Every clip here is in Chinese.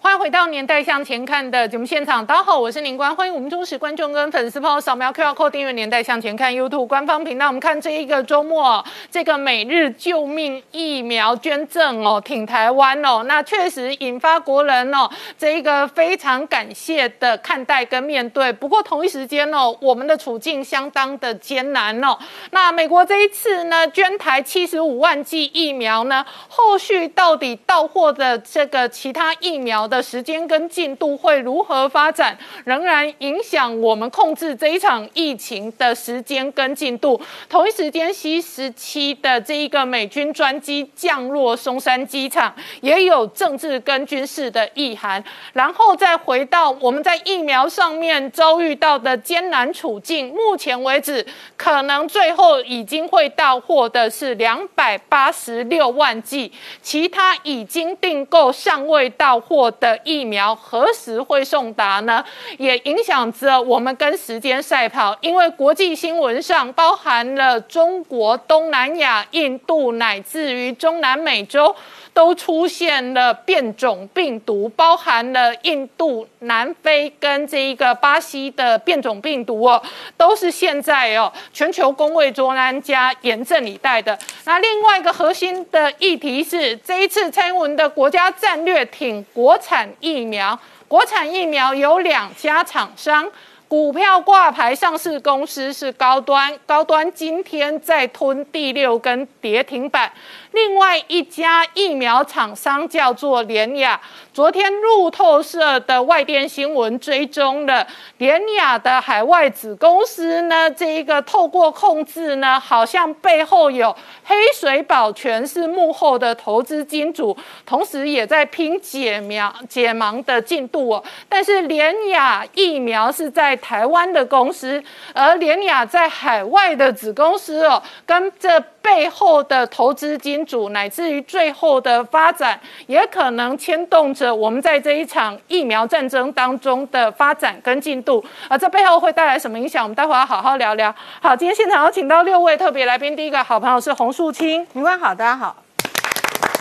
欢迎回到《年代向前看》的节目现场，大家好，我是宁官，欢迎我们忠实观众跟粉丝朋友扫描 QR Code 订阅《年代向前看》YouTube 官方频道。我们看这一个周末，这个每日救命疫苗捐赠哦，挺台湾哦，那确实引发国人哦这一个非常感谢的看待跟面对。不过同一时间哦，我们的处境相当的艰难哦。那美国这一次呢，捐台七十五万剂疫苗呢，后续到底到货的这个其他疫苗？的时间跟进度会如何发展，仍然影响我们控制这一场疫情的时间跟进度。同一时间，C 十七的这一个美军专机降落松山机场，也有政治跟军事的意涵。然后再回到我们在疫苗上面遭遇到的艰难处境，目前为止，可能最后已经会到货的是两百八十六万剂，其他已经订购尚未到货。的疫苗何时会送达呢？也影响着我们跟时间赛跑，因为国际新闻上包含了中国、东南亚、印度，乃至于中南美洲。都出现了变种病毒，包含了印度、南非跟这一个巴西的变种病毒哦，都是现在哦全球公卫专家严阵以待的。那另外一个核心的议题是，这一次蔡英文的国家战略挺国产疫苗，国产疫苗有两家厂商。股票挂牌上市公司是高端，高端今天再吞第六根跌停板。另外一家疫苗厂商叫做联雅，昨天路透社的外电新闻追踪了联雅的海外子公司呢，这一个透过控制呢，好像背后有黑水保全是幕后的投资金主，同时也在拼解苗解盲的进度哦。但是联雅疫苗是在台湾的公司，而联雅在海外的子公司哦，跟这背后的投资金主，乃至于最后的发展，也可能牵动着我们在这一场疫苗战争当中的发展跟进度。而这背后会带来什么影响？我们待会要好好聊聊。好，今天现场有请到六位特别来宾，第一个好朋友是洪树清，您好，大家好。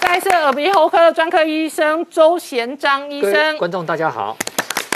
再是耳鼻喉科的专科医生周贤章医生，观众大家好。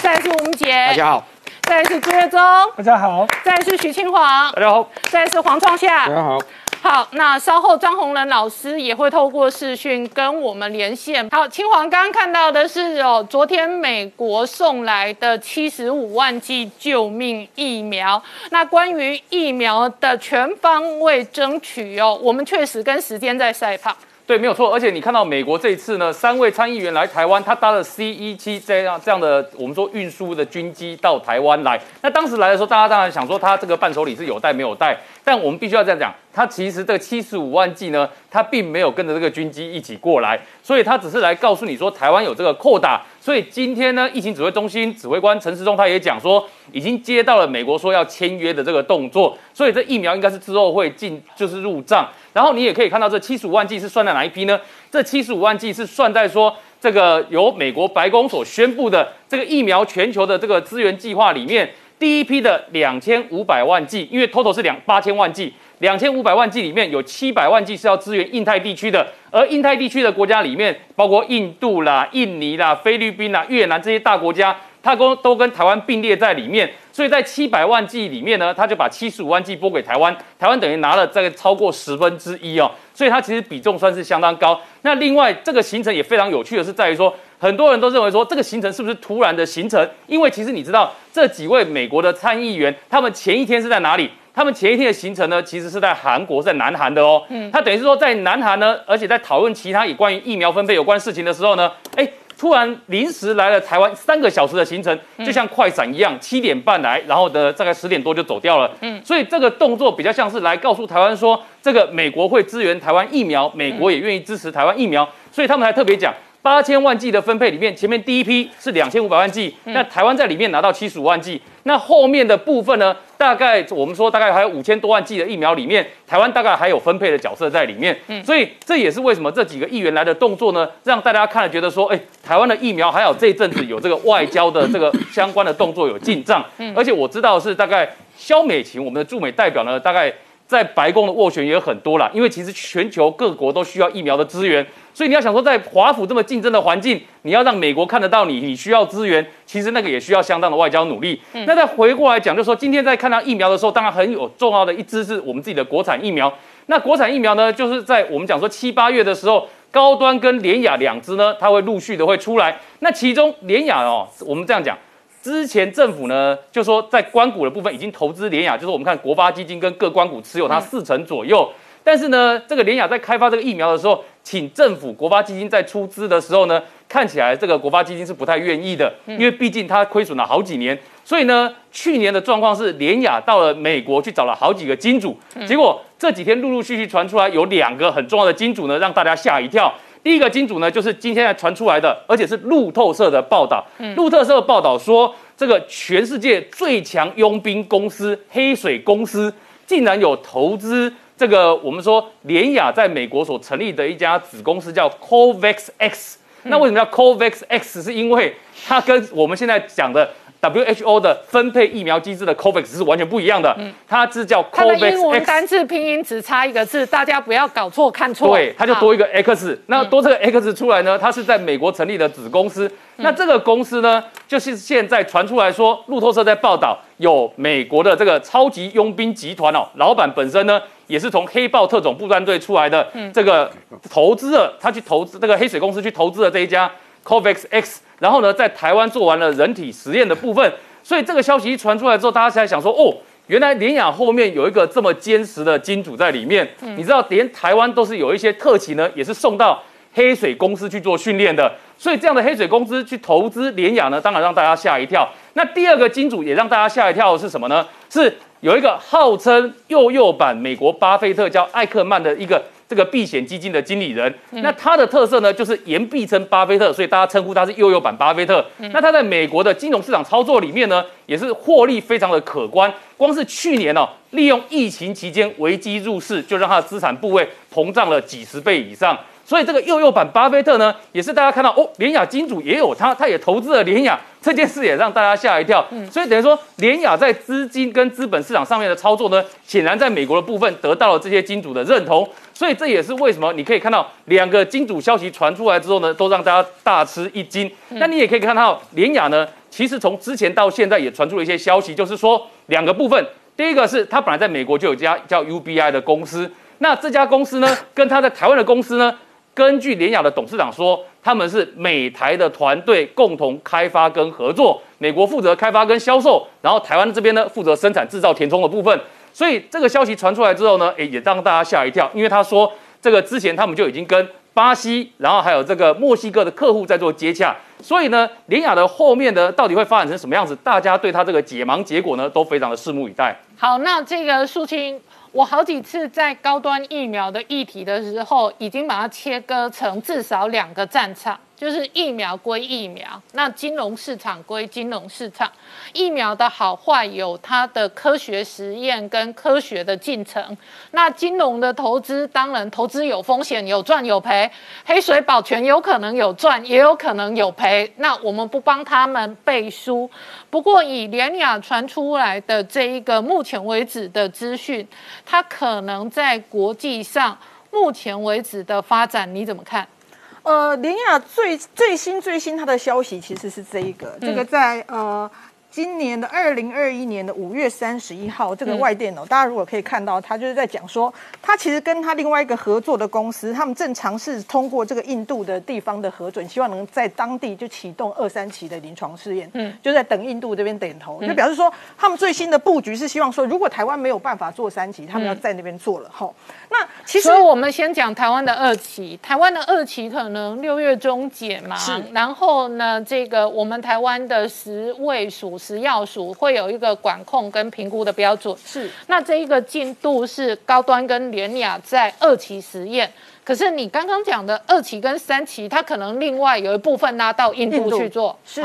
再是吴杰，大家好。再是朱月忠，大家好；再是许清煌，大家好；再是黄创夏，大家好。好，那稍后张宏仁老师也会透过视讯跟我们连线。好，清华刚刚看到的是哦，昨天美国送来的七十五万剂救命疫苗。那关于疫苗的全方位争取哦，我们确实跟时间在赛跑。对，没有错。而且你看到美国这一次呢，三位参议员来台湾，他搭了 C 一七这样这样的我们说运输的军机到台湾来。那当时来的时候，大家当然想说他这个伴手礼是有带没有带。但我们必须要这样讲，他其实这个七十五万剂呢，他并没有跟着这个军机一起过来，所以他只是来告诉你说台湾有这个扩打。所以今天呢，疫情指挥中心指挥官陈时中他也讲说，已经接到了美国说要签约的这个动作，所以这疫苗应该是之后会进就是入账。然后你也可以看到这七十五万剂是算在哪一批呢？这七十五万剂是算在说这个由美国白宫所宣布的这个疫苗全球的这个资源计划里面。第一批的两千五百万剂，因为 total 是两八千万剂，两千五百万剂里面有七百万剂是要支援印太地区的，而印太地区的国家里面，包括印度啦、印尼啦、菲律宾啦、越南这些大国家，它都都跟台湾并列在里面，所以在七百万剂里面呢，他就把七十五万剂拨给台湾，台湾等于拿了这个超过十分之一哦，所以它其实比重算是相当高。那另外这个行程也非常有趣的是在于说。很多人都认为说这个行程是不是突然的行程？因为其实你知道这几位美国的参议员，他们前一天是在哪里？他们前一天的行程呢，其实是在韩国，在南韩的哦。嗯，他等于是说在南韩呢，而且在讨论其他有关于疫苗分配有关事情的时候呢，哎，突然临时来了台湾三个小时的行程，就像快闪一样，七点半来，然后的大概十点多就走掉了。嗯，所以这个动作比较像是来告诉台湾说，这个美国会支援台湾疫苗，美国也愿意支持台湾疫苗，所以他们还特别讲。八千万剂的分配里面，前面第一批是两千五百万剂，那台湾在里面拿到七十五万剂，那后面的部分呢，大概我们说大概还有五千多万剂的疫苗里面，台湾大概还有分配的角色在里面，所以这也是为什么这几个议员来的动作呢，让大家看了觉得说，哎，台湾的疫苗还有这一阵子有这个外交的这个相关的动作有进账，而且我知道是大概肖美琴我们的驻美代表呢，大概。在白宫的斡旋也很多啦，因为其实全球各国都需要疫苗的资源，所以你要想说，在华府这么竞争的环境，你要让美国看得到你，你需要资源，其实那个也需要相当的外交努力。那再回过来讲，就是说今天在看到疫苗的时候，当然很有重要的一支是我们自己的国产疫苗。那国产疫苗呢，就是在我们讲说七八月的时候，高端跟联雅两支呢，它会陆续的会出来。那其中联雅哦，我们这样讲。之前政府呢就说在关股的部分已经投资联雅，就是我们看国发基金跟各关股持有它四成左右。但是呢，这个联雅在开发这个疫苗的时候，请政府国发基金在出资的时候呢，看起来这个国发基金是不太愿意的，因为毕竟它亏损了好几年。所以呢，去年的状况是联雅到了美国去找了好几个金主，结果这几天陆陆续续传出来有两个很重要的金主呢，让大家吓一跳。第一个金主呢，就是今天传出来的，而且是路透社的报道。路透社报道说，这个全世界最强佣兵公司黑水公司，竟然有投资这个我们说联雅在美国所成立的一家子公司，叫 Covax X。那为什么叫 Covax X？是因为它跟我们现在讲的。WHO 的分配疫苗机制的 COVAX 是完全不一样的，它是叫 COVAX。英文单字拼音只差一个字，大家不要搞错看错。对，它就多一个 X。那多这个 X 出来呢？它是在美国成立的子公司。那这个公司呢，就是现在传出来说，路透社在报道有美国的这个超级佣兵集团哦，老板本身呢也是从黑豹特种部队出来的，这个投资了，他去投资这个黑水公司去投资了这一家 COVAX X。然后呢，在台湾做完了人体实验的部分，所以这个消息一传出来之后，大家才想说，哦，原来联雅后面有一个这么坚实的金主在里面。你知道，连台湾都是有一些特勤呢，也是送到黑水公司去做训练的。所以这样的黑水公司去投资联雅呢，当然让大家吓一跳。那第二个金主也让大家吓一跳的是什么呢？是有一个号称幼幼版美国巴菲特叫艾克曼的一个。这个避险基金的经理人，那他的特色呢，就是言必称巴菲特，所以大家称呼他是悠悠版巴菲特。那他在美国的金融市场操作里面呢，也是获利非常的可观。光是去年哦，利用疫情期间危机入市，就让他的资产部位膨胀了几十倍以上。所以这个幼幼版巴菲特呢，也是大家看到哦，联雅金主也有他，他也投资了联雅这件事，也让大家吓一跳。所以等于说，联雅在资金跟资本市场上面的操作呢，显然在美国的部分得到了这些金主的认同。所以这也是为什么你可以看到两个金主消息传出来之后呢，都让大家大吃一惊。那你也可以看到联雅呢，其实从之前到现在也传出了一些消息，就是说两个部分，第一个是他本来在美国就有家叫 UBI 的公司，那这家公司呢，跟他在台湾的公司呢。根据联雅的董事长说，他们是美台的团队共同开发跟合作，美国负责开发跟销售，然后台湾这边呢负责生产制造填充的部分。所以这个消息传出来之后呢，诶也让大家吓一跳，因为他说这个之前他们就已经跟巴西，然后还有这个墨西哥的客户在做接洽。所以呢，联雅的后面呢到底会发展成什么样子，大家对他这个解盲结果呢都非常的拭目以待。好，那这个肃清。我好几次在高端疫苗的议题的时候，已经把它切割成至少两个战场。就是疫苗归疫苗，那金融市场归金融市场。疫苗的好坏有它的科学实验跟科学的进程。那金融的投资，当然投资有风险，有赚有赔。黑水保全有可能有赚，也有可能有赔。那我们不帮他们背书。不过以联雅传出来的这一个目前为止的资讯，它可能在国际上目前为止的发展，你怎么看？呃，联雅最最新最新它的消息其实是这一个，这个在呃。今年的二零二一年的五月三十一号，这个外电哦，大家如果可以看到，他就是在讲说，他其实跟他另外一个合作的公司，他们正尝试通过这个印度的地方的核准，希望能在当地就启动二三期的临床试验，嗯，就在等印度这边点头，就表示说，他们最新的布局是希望说，如果台湾没有办法做三期，他们要在那边做了哈。那其实，所以我们先讲台湾的二期，台湾的二期可能六月中解嘛，是，然后呢，这个我们台湾的十位属。食药署会有一个管控跟评估的标准，是。那这一个进度是高端跟联雅在二期实验，可是你刚刚讲的二期跟三期，它可能另外有一部分拉到印度去做，是。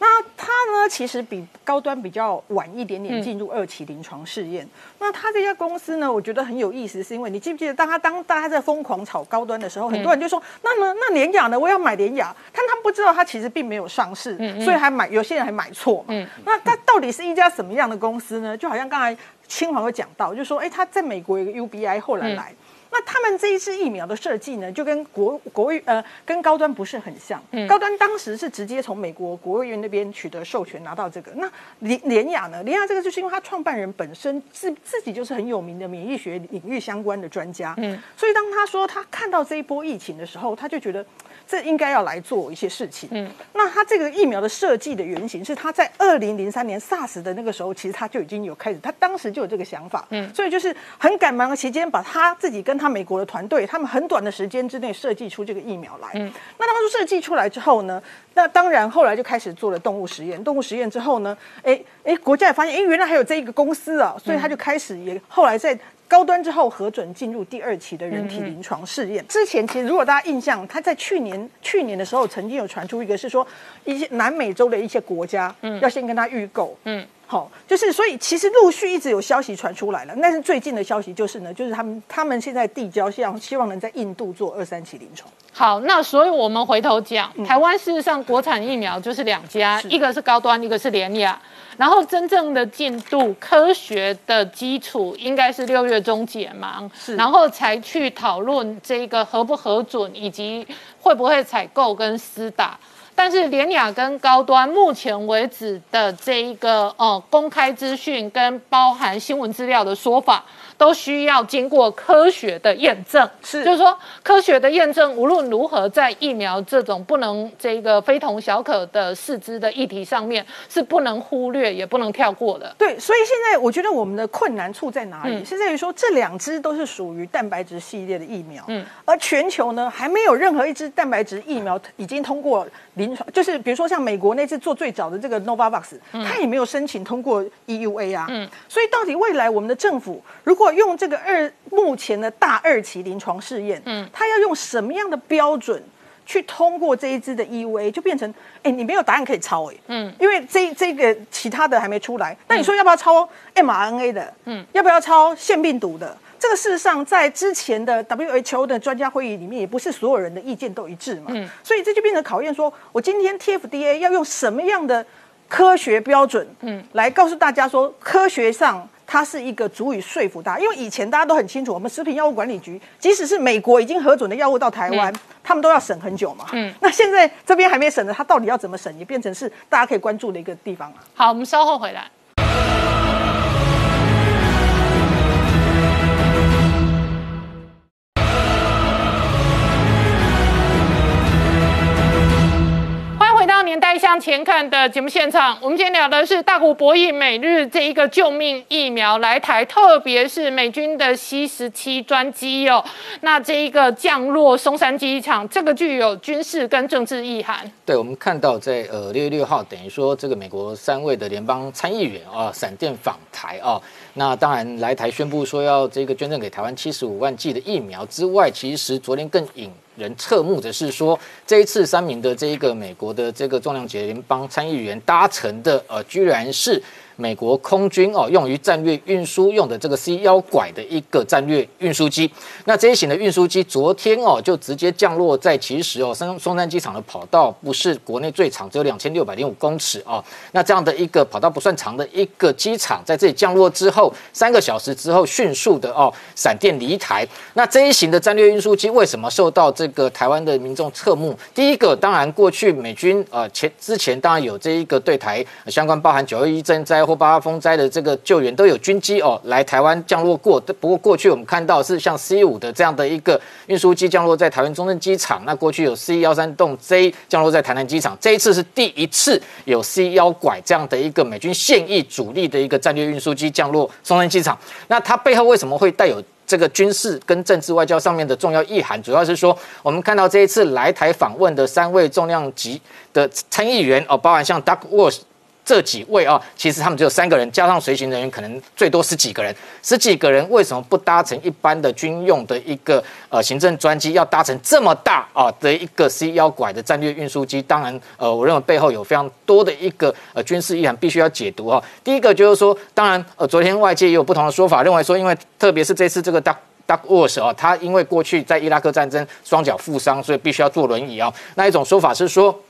那它呢，其实比高端比较晚一点点进入二期临床试验。那它这家公司呢，我觉得很有意思，是因为你记不记得，当它当大家在疯狂炒高端的时候，很多人就说，那么那联雅呢，我要买联雅，但他们不知道它其实并没有上市，所以还买，有些人还买错。嘛，那它到底是一家什么样的公司呢？就好像刚才。清华有讲到，就说，哎，它在美国有个 UBI，后来来。那他们这一次疫苗的设计呢，就跟国国务呃跟高端不是很像。嗯高端当时是直接从美国国务院那边取得授权拿到这个。那联联雅呢？联雅这个就是因为他创办人本身自自己就是很有名的免疫学领域相关的专家。嗯，所以当他说他看到这一波疫情的时候，他就觉得。这应该要来做一些事情。嗯，那他这个疫苗的设计的原型是他在二零零三年 SARS 的那个时候，其实他就已经有开始，他当时就有这个想法。嗯，所以就是很赶忙的期间，把他自己跟他美国的团队，他们很短的时间之内设计出这个疫苗来。嗯，那当初设计出来之后呢，那当然后来就开始做了动物实验。动物实验之后呢，哎哎，国家也发现，哎，原来还有这一个公司啊，所以他就开始也后来在。高端之后核准进入第二期的人体临床试验。之前其实如果大家印象，他在去年去年的时候曾经有传出一个是说一些南美洲的一些国家嗯要先跟他预购。嗯，好，就是所以其实陆续一直有消息传出来了。但是最近的消息就是呢，就是他们他们现在递交，希望希望能在印度做二三期临床。好，那所以我们回头讲，台湾事实上国产疫苗就是两家，一个是高端，一个是联雅。然后真正的进度、科学的基础应该是六月中解盲，然后才去讨论这个合不核准，以及会不会采购跟私打。但是联雅跟高端目前为止的这一个呃公开资讯跟包含新闻资料的说法。都需要经过科学的验证，是，就是说科学的验证，无论如何在疫苗这种不能这个非同小可的四肢的议题上面，是不能忽略也不能跳过的。对，所以现在我觉得我们的困难处在哪里？是在于说这两支都是属于蛋白质系列的疫苗，嗯，而全球呢还没有任何一支蛋白质疫苗已经通过临床，就是比如说像美国那次做最早的这个 Novavax，它也没有申请通过 EUA 啊，嗯，所以到底未来我们的政府如果用这个二目前的大二期临床试验，嗯，他要用什么样的标准去通过这一支的 EUA，就变成，哎，你没有答案可以抄，哎，嗯，因为这这个其他的还没出来，那你说要不要抄 mRNA 的？嗯，要不要抄腺病毒的？这个事实上在之前的 WHO 的专家会议里面，也不是所有人的意见都一致嘛，嗯，所以这就变成考验，说我今天 TFDA 要用什么样的科学标准，嗯，来告诉大家说科学上。它是一个足以说服大家，因为以前大家都很清楚，我们食品药物管理局，即使是美国已经核准的药物到台湾，他们都要审很久嘛。嗯，那现在这边还没审的，它到底要怎么审，也变成是大家可以关注的一个地方了。好，我们稍后回来。年代向前看的节目现场，我们今天聊的是大股博弈美日这一个救命疫苗来台，特别是美军的 C 十七专机哦，那这一个降落松山机场，这个具有军事跟政治意涵。对，我们看到在呃六月六号，等于说这个美国三位的联邦参议员啊，闪电访台啊，那当然来台宣布说要这个捐赠给台湾七十五万剂的疫苗之外，其实昨天更引。人侧目的是说，这一次三名的这一个美国的这个重量级联邦参议员搭乘的，呃，居然是。美国空军哦，用于战略运输用的这个 C 幺拐的一个战略运输机。那这一型的运输机昨天哦，就直接降落在其实哦，松松山机场的跑道不是国内最长，只有两千六百零五公尺哦。那这样的一个跑道不算长的一个机场，在这里降落之后，三个小时之后迅速的哦，闪电离台。那这一型的战略运输机为什么受到这个台湾的民众侧目？第一个，当然过去美军呃前之前当然有这一个对台相关包含九二一震灾。或八风灾的这个救援都有军机哦来台湾降落过，不过过去我们看到是像 C 五的这样的一个运输机降落在台湾中正机场，那过去有 C 幺三栋 J 降落在台南机场，这一次是第一次有 C 幺拐这样的一个美军现役主力的一个战略运输机降落松山机场，那它背后为什么会带有这个军事跟政治外交上面的重要意涵？主要是说我们看到这一次来台访问的三位重量级的参议员哦，包含像 Doug Walsh。这几位啊，其实他们只有三个人，加上随行人员，可能最多十几个人。十几个人为什么不搭乘一般的军用的一个呃行政专机，要搭乘这么大啊的一个 C 幺拐的战略运输机？当然，呃，我认为背后有非常多的一个呃军事意涵，必须要解读啊。第一个就是说，当然，呃，昨天外界也有不同的说法，认为说，因为特别是这次这个 Duck Duck Walsh 啊，他因为过去在伊拉克战争双脚负伤，所以必须要坐轮椅啊。那一种说法是说。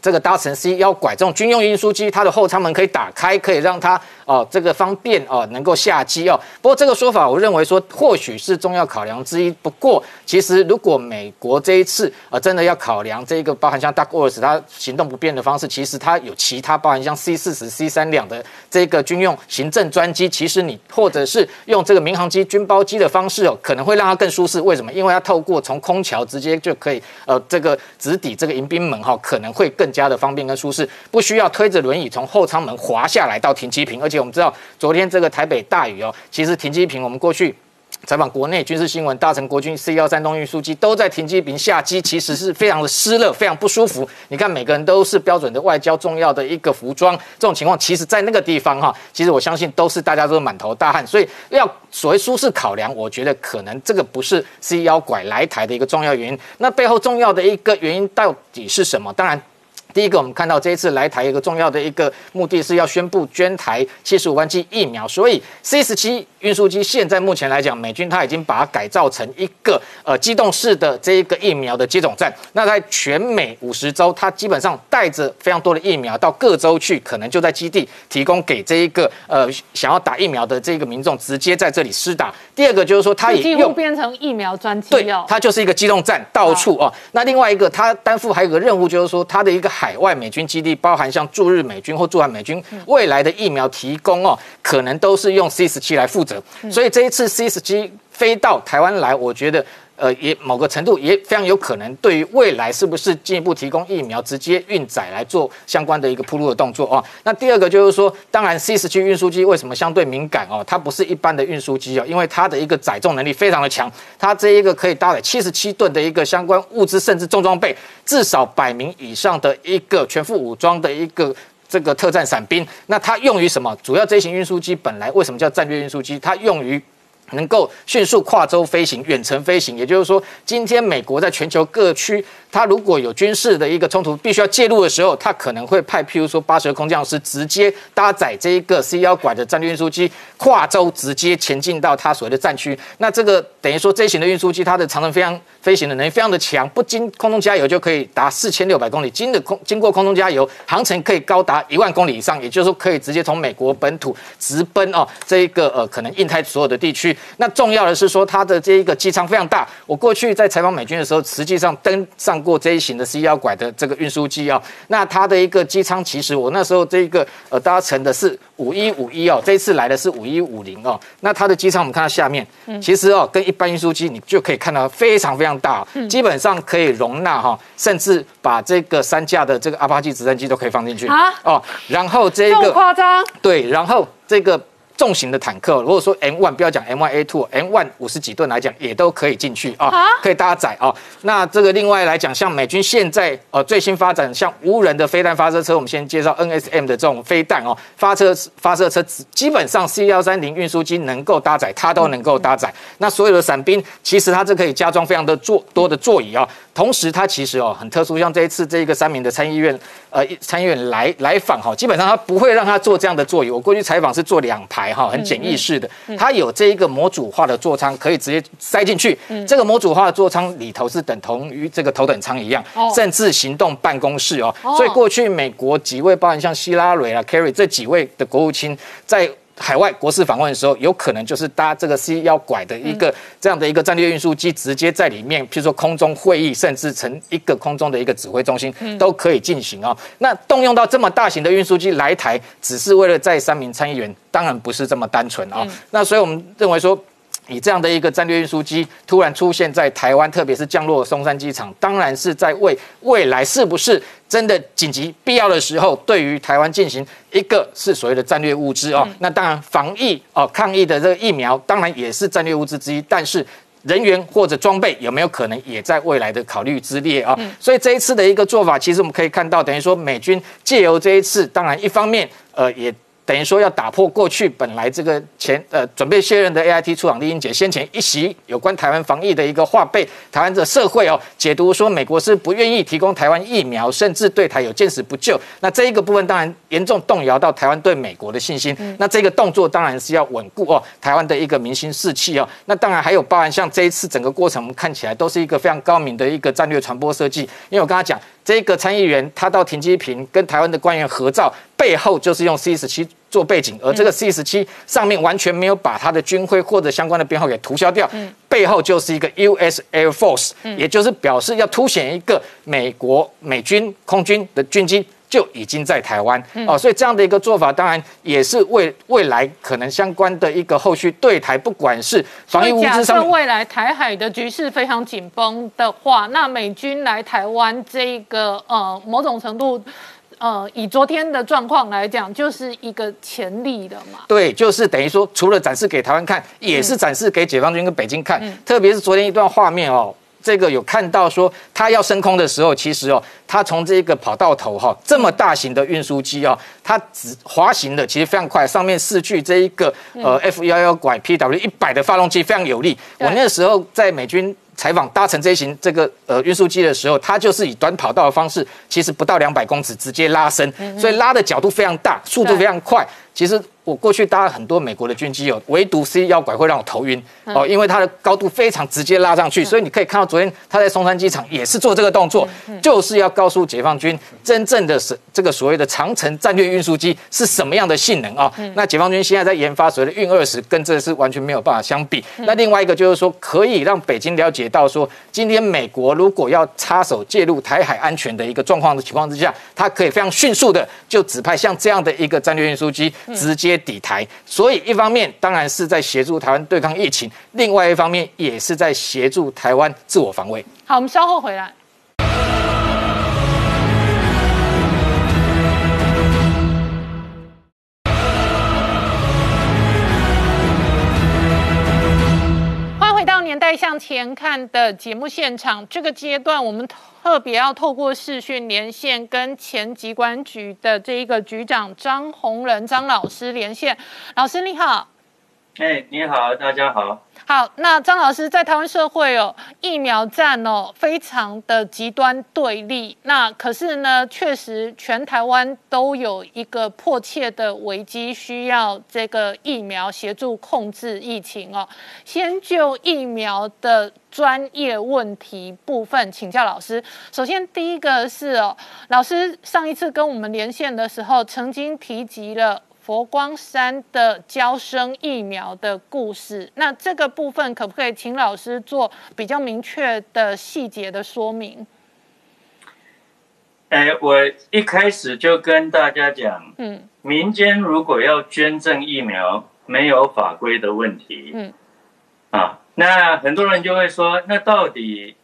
这个搭乘 C 要拐这种军用运输机，它的后舱门可以打开，可以让它哦，这个方便哦，能够下机哦。不过这个说法，我认为说或许是重要考量之一。不过其实如果美国这一次呃真的要考量这一个包含像 Dark Horse 它行动不便的方式，其实它有其他包含像 C 四十、C 三两的这个军用行政专机，其实你或者是用这个民航机、军包机的方式哦，可能会让它更舒适。为什么？因为它透过从空桥直接就可以呃这个直抵这个迎宾门哈，可能会更加的方便跟舒适，不需要推着轮椅从后舱门滑下来到停机坪。而且我们知道昨天这个台北大雨哦，其实停机坪我们过去。采访国内军事新闻，大成国军 C 幺三东运输机都在停机坪下机，其实是非常的湿热，非常不舒服。你看，每个人都是标准的外交重要的一个服装，这种情况，其实在那个地方哈，其实我相信都是大家都是满头大汗。所以要所谓舒适考量，我觉得可能这个不是 C 幺拐来台的一个重要原因。那背后重要的一个原因到底是什么？当然。第一个，我们看到这一次来台一个重要的一个目的是要宣布捐台七十五万剂疫苗，所以 C 十七运输机现在目前来讲，美军它已经把它改造成一个呃机动式的这一个疫苗的接种站。那在全美五十州，它基本上带着非常多的疫苗到各州去，可能就在基地提供给这一个呃想要打疫苗的这个民众直接在这里施打。第二个就是说，它也几乎变成疫苗专机对，它就是一个机动站，到处哦。那另外一个，它担负还有个任务，就是说它的一个。海外美军基地，包含像驻日美军或驻韩美军未来的疫苗提供哦，可能都是用 C 十七来负责。所以这一次 C 十七飞到台湾来，我觉得。呃，也某个程度也非常有可能，对于未来是不是进一步提供疫苗，直接运载来做相关的一个铺路的动作哦。那第二个就是说，当然 C 十七运输机为什么相对敏感哦？它不是一般的运输机哦，因为它的一个载重能力非常的强，它这一个可以搭载七十七吨的一个相关物资，甚至重装备，至少百名以上的一个全副武装的一个这个特战伞兵。那它用于什么？主要这型运输机本来为什么叫战略运输机？它用于能够迅速跨州飞行、远程飞行，也就是说，今天美国在全球各区。他如果有军事的一个冲突，必须要介入的时候，他可能会派，譬如说八十空降师直接搭载这一个 C 幺拐的战略运输机，跨州直接前进到他所谓的战区。那这个等于说这型的运输机，它的长程非常飞行的能力非常的强，不经空中加油就可以达四千六百公里，经的空经过空中加油，航程可以高达一万公里以上，也就是说可以直接从美国本土直奔哦这一个呃可能印太所有的地区。那重要的是说它的这一个机舱非常大。我过去在采访美军的时候，实际上登上。过这一型的 C 幺拐的这个运输机哦，那它的一个机舱，其实我那时候这个呃搭乘的是五一五一哦，这一次来的是五一五零哦，那它的机舱我们看到下面，其实哦跟一般运输机你就可以看到非常非常大，基本上可以容纳哈，甚至把这个三架的这个阿帕奇直升机都可以放进去。啊？哦，然后这个夸张？对，然后这个。重型的坦克，如果说 M one 不要讲 M one A two，M one 五十几吨来讲，也都可以进去啊，可以搭载啊。那这个另外来讲，像美军现在呃最新发展，像无人的飞弹发射车，我们先介绍 NSM 的这种飞弹哦，发射发射车基本上 C 幺三零运输机能够搭载，它都能够搭载。那所有的伞兵，其实它这可以加装非常的座多的座椅啊。同时，它其实哦很特殊，像这一次这一个三名的参议院呃参议院来来访哈，基本上他不会让他坐这样的座椅。我过去采访是坐两排。哈，很简易式的，它有这一个模组化的座舱，可以直接塞进去。这个模组化的座舱里头是等同于这个头等舱一样，甚至行动办公室哦。所以过去美国几位，包含像希拉蕊啊、Kerry 这几位的国务卿，在海外国事访问的时候，有可能就是搭这个 C 要拐的一个这样的一个战略运输机，直接在里面，譬如说空中会议，甚至成一个空中的一个指挥中心，都可以进行啊。那动用到这么大型的运输机来台，只是为了载三名参议员，当然不是这么单纯啊。那所以我们认为说。以这样的一个战略运输机突然出现在台湾，特别是降落松山机场，当然是在为未来是不是真的紧急必要的时候，对于台湾进行一个是所谓的战略物资哦。那当然防疫哦抗疫的这个疫苗，当然也是战略物资之一。但是人员或者装备有没有可能也在未来的考虑之列啊？所以这一次的一个做法，其实我们可以看到，等于说美军借由这一次，当然一方面呃也。等于说要打破过去本来这个前呃准备卸任的 A I T 出场丽英姐先前一席有关台湾防疫的一个话被台湾的社会哦解读说美国是不愿意提供台湾疫苗，甚至对台有见死不救。那这一个部分当然严重动摇到台湾对美国的信心。那这个动作当然是要稳固哦台湾的一个民心士气哦。那当然还有包含像这一次整个过程，我们看起来都是一个非常高明的一个战略传播设计。因为我刚才讲。这个参议员他到停机坪跟台湾的官员合照，背后就是用 C 十七做背景，而这个 C 十七上面完全没有把它的军徽或者相关的编号给涂消掉，嗯背后就是一个 U.S. Air Force，也就是表示要凸显一个美国美军空军的军机。就已经在台湾哦，所以这样的一个做法，当然也是为未来可能相关的一个后续对台，不管是防疫物资上未来台海的局势非常紧绷的话，那美军来台湾这个呃某种程度，呃以昨天的状况来讲，就是一个潜力的嘛。对，就是等于说，除了展示给台湾看，也是展示给解放军跟北京看，特别是昨天一段画面哦。这个有看到说，它要升空的时候，其实哦，它从这个跑道头哈，这么大型的运输机哦，它只滑行的其实非常快，上面四具这一个呃 F 幺幺拐 PW 一百的发动机非常有力。我那个时候在美军采访搭乘这型这个呃运输机的时候，它就是以短跑道的方式，其实不到两百公尺直接拉伸，所以拉的角度非常大，速度非常快。其实。我过去搭了很多美国的军机哦，唯独 C 幺拐会让我头晕哦，因为它的高度非常直接拉上去，所以你可以看到昨天他在松山机场也是做这个动作，就是要告诉解放军真正的是这个所谓的长城战略运输机是什么样的性能啊？那解放军现在在研发所谓的运二十，跟这是完全没有办法相比。那另外一个就是说，可以让北京了解到说，今天美国如果要插手介入台海安全的一个状况的情况之下，它可以非常迅速的就指派像这样的一个战略运输机直接。抵台，所以一方面当然是在协助台湾对抗疫情，另外一方面也是在协助台湾自我防卫。好，我们稍后回来。年代向前看的节目现场，这个阶段我们。特别要透过视讯连线，跟前疾管局的这一个局长张宏仁张老师连线。老师你好，哎，你好，大家好。好，那张老师在台湾社会哦，疫苗战哦，非常的极端对立。那可是呢，确实全台湾都有一个迫切的危机，需要这个疫苗协助控制疫情哦。先就疫苗的专业问题部分请教老师。首先第一个是哦，老师上一次跟我们连线的时候，曾经提及了。佛光山的交生疫苗的故事，那这个部分可不可以请老师做比较明确的细节的说明？哎，我一开始就跟大家讲，嗯，民间如果要捐赠疫苗，没有法规的问题，嗯，啊，那很多人就会说，那到底，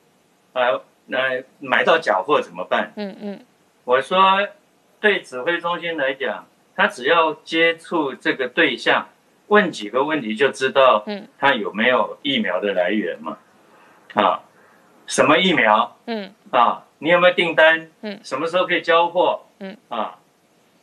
呃，那买到假货怎么办？嗯嗯，我说，对指挥中心来讲。他只要接触这个对象，问几个问题就知道，嗯，他有没有疫苗的来源嘛？啊，什么疫苗？嗯，啊，你有没有订单？嗯，什么时候可以交货？嗯，啊，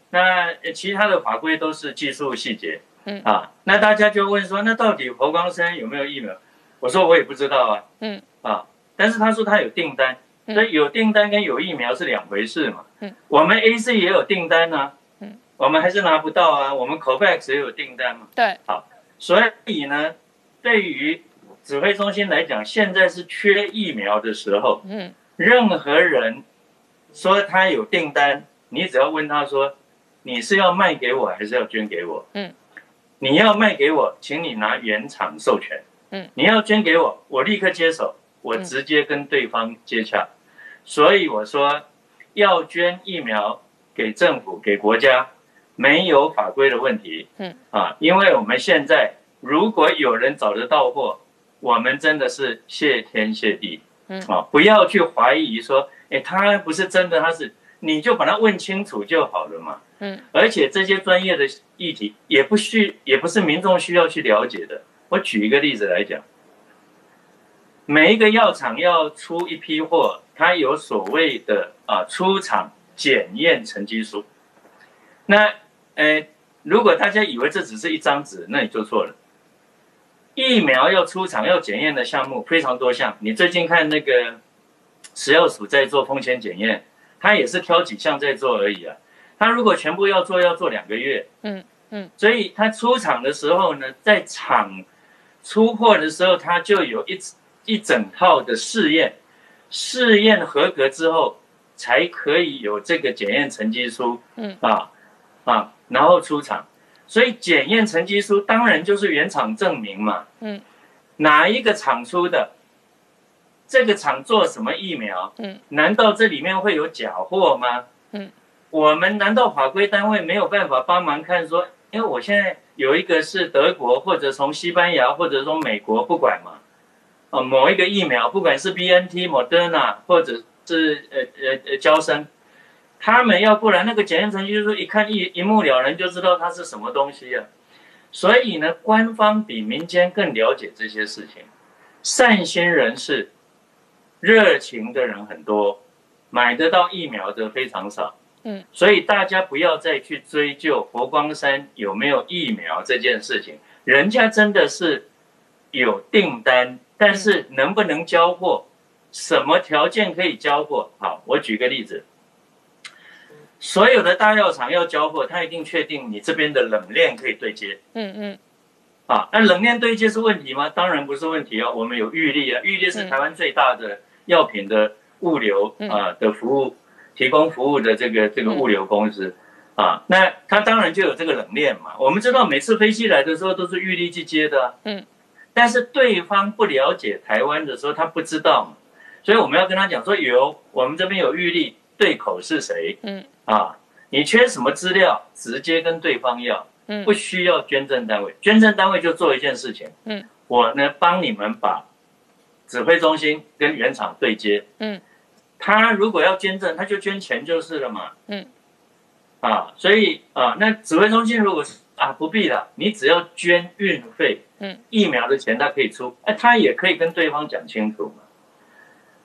那其他的法规都是技术细节。嗯，啊，那大家就问说，那到底佛光山有没有疫苗？我说我也不知道啊。嗯，啊，但是他说他有订单，所以有订单跟有疫苗是两回事嘛。嗯，我们 A C 也有订单呢。我们还是拿不到啊！我们 COVAX 也有订单嘛？对，好，所以呢，对于指挥中心来讲，现在是缺疫苗的时候。嗯，任何人说他有订单，你只要问他说，你是要卖给我还是要捐给我？嗯，你要卖给我，请你拿原厂授权。嗯，你要捐给我，我立刻接手，我直接跟对方接洽。所以我说，要捐疫苗给政府、给国家。没有法规的问题，嗯。啊，因为我们现在如果有人找得到货，我们真的是谢天谢地，嗯。啊，不要去怀疑说，哎，他不是真的，他是，你就把他问清楚就好了嘛，嗯，而且这些专业的议题也不需，也不是民众需要去了解的。我举一个例子来讲，每一个药厂要出一批货，它有所谓的啊出厂检验成绩书，那。哎，如果大家以为这只是一张纸，那你做错了。疫苗要出厂要检验的项目非常多项。你最近看那个食药署在做风险检验，他也是挑几项在做而已啊。他如果全部要做，要做两个月。嗯嗯。所以他出厂的时候呢，在厂出货的时候，他就有一一整套的试验，试验合格之后，才可以有这个检验成绩书。嗯啊啊。然后出厂，所以检验成绩书当然就是原厂证明嘛。嗯，哪一个厂出的？这个厂做什么疫苗？嗯，难道这里面会有假货吗？嗯，我们难道法规单位没有办法帮忙看说？因为我现在有一个是德国或者从西班牙或者从美国不管嘛，哦，某一个疫苗，不管是 B N T、Moderna 或者是呃呃呃交生。他们要不然那个检验程序就是一看一一目了然就知道它是什么东西啊，所以呢，官方比民间更了解这些事情，善心人士、热情的人很多，买得到疫苗的非常少，嗯，所以大家不要再去追究佛光山有没有疫苗这件事情，人家真的是有订单，但是能不能交货，什么条件可以交货？好，我举个例子。所有的大药厂要交货，他一定确定你这边的冷链可以对接。嗯嗯，啊，那冷链对接是问题吗？当然不是问题啊。我们有玉立啊，玉立是台湾最大的药品的物流啊的服务提供服务的这个这个物流公司啊，那他当然就有这个冷链嘛。我们知道每次飞机来的时候都是玉立去接的，嗯，但是对方不了解台湾的时候，他不知道嘛，所以我们要跟他讲说有我们这边有玉立对口是谁，嗯。啊，你缺什么资料，直接跟对方要，嗯，不需要捐赠单位，捐赠单位就做一件事情，嗯，我呢帮你们把指挥中心跟原厂对接，嗯，他如果要捐赠，他就捐钱就是了嘛，嗯，啊，所以啊，那指挥中心如果啊不必了，你只要捐运费，嗯，疫苗的钱他可以出，哎，他也可以跟对方讲清楚嘛，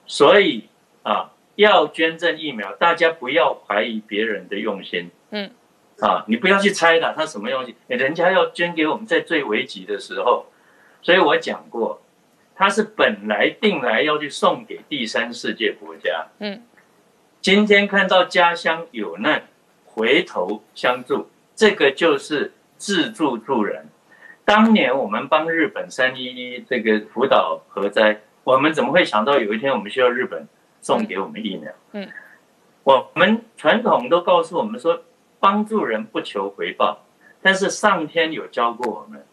所以啊。要捐赠疫苗，大家不要怀疑别人的用心。嗯，啊，你不要去猜了，他什么用心？人家要捐给我们在最危急的时候，所以我讲过，他是本来定来要去送给第三世界国家。嗯，今天看到家乡有难，回头相助，这个就是自助助人。当年我们帮日本三一一这个福岛核灾，我们怎么会想到有一天我们需要日本？送给我们疫苗。嗯，我们传统都告诉我们说，帮助人不求回报。但是上天有教过我们，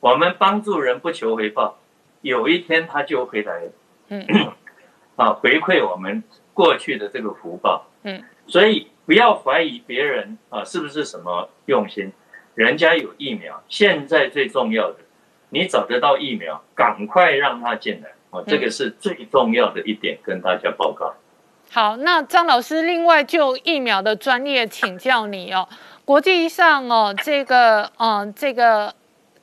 我们帮助人不求回报，有一天他就会来，嗯，啊，回馈我们过去的这个福报。嗯，所以不要怀疑别人啊，是不是什么用心？人家有疫苗，现在最重要的，你找得到疫苗，赶快让他进来。哦，这个是最重要的一点，跟大家报告。好，那张老师，另外就疫苗的专业请教你哦。国际上哦，这个嗯，这个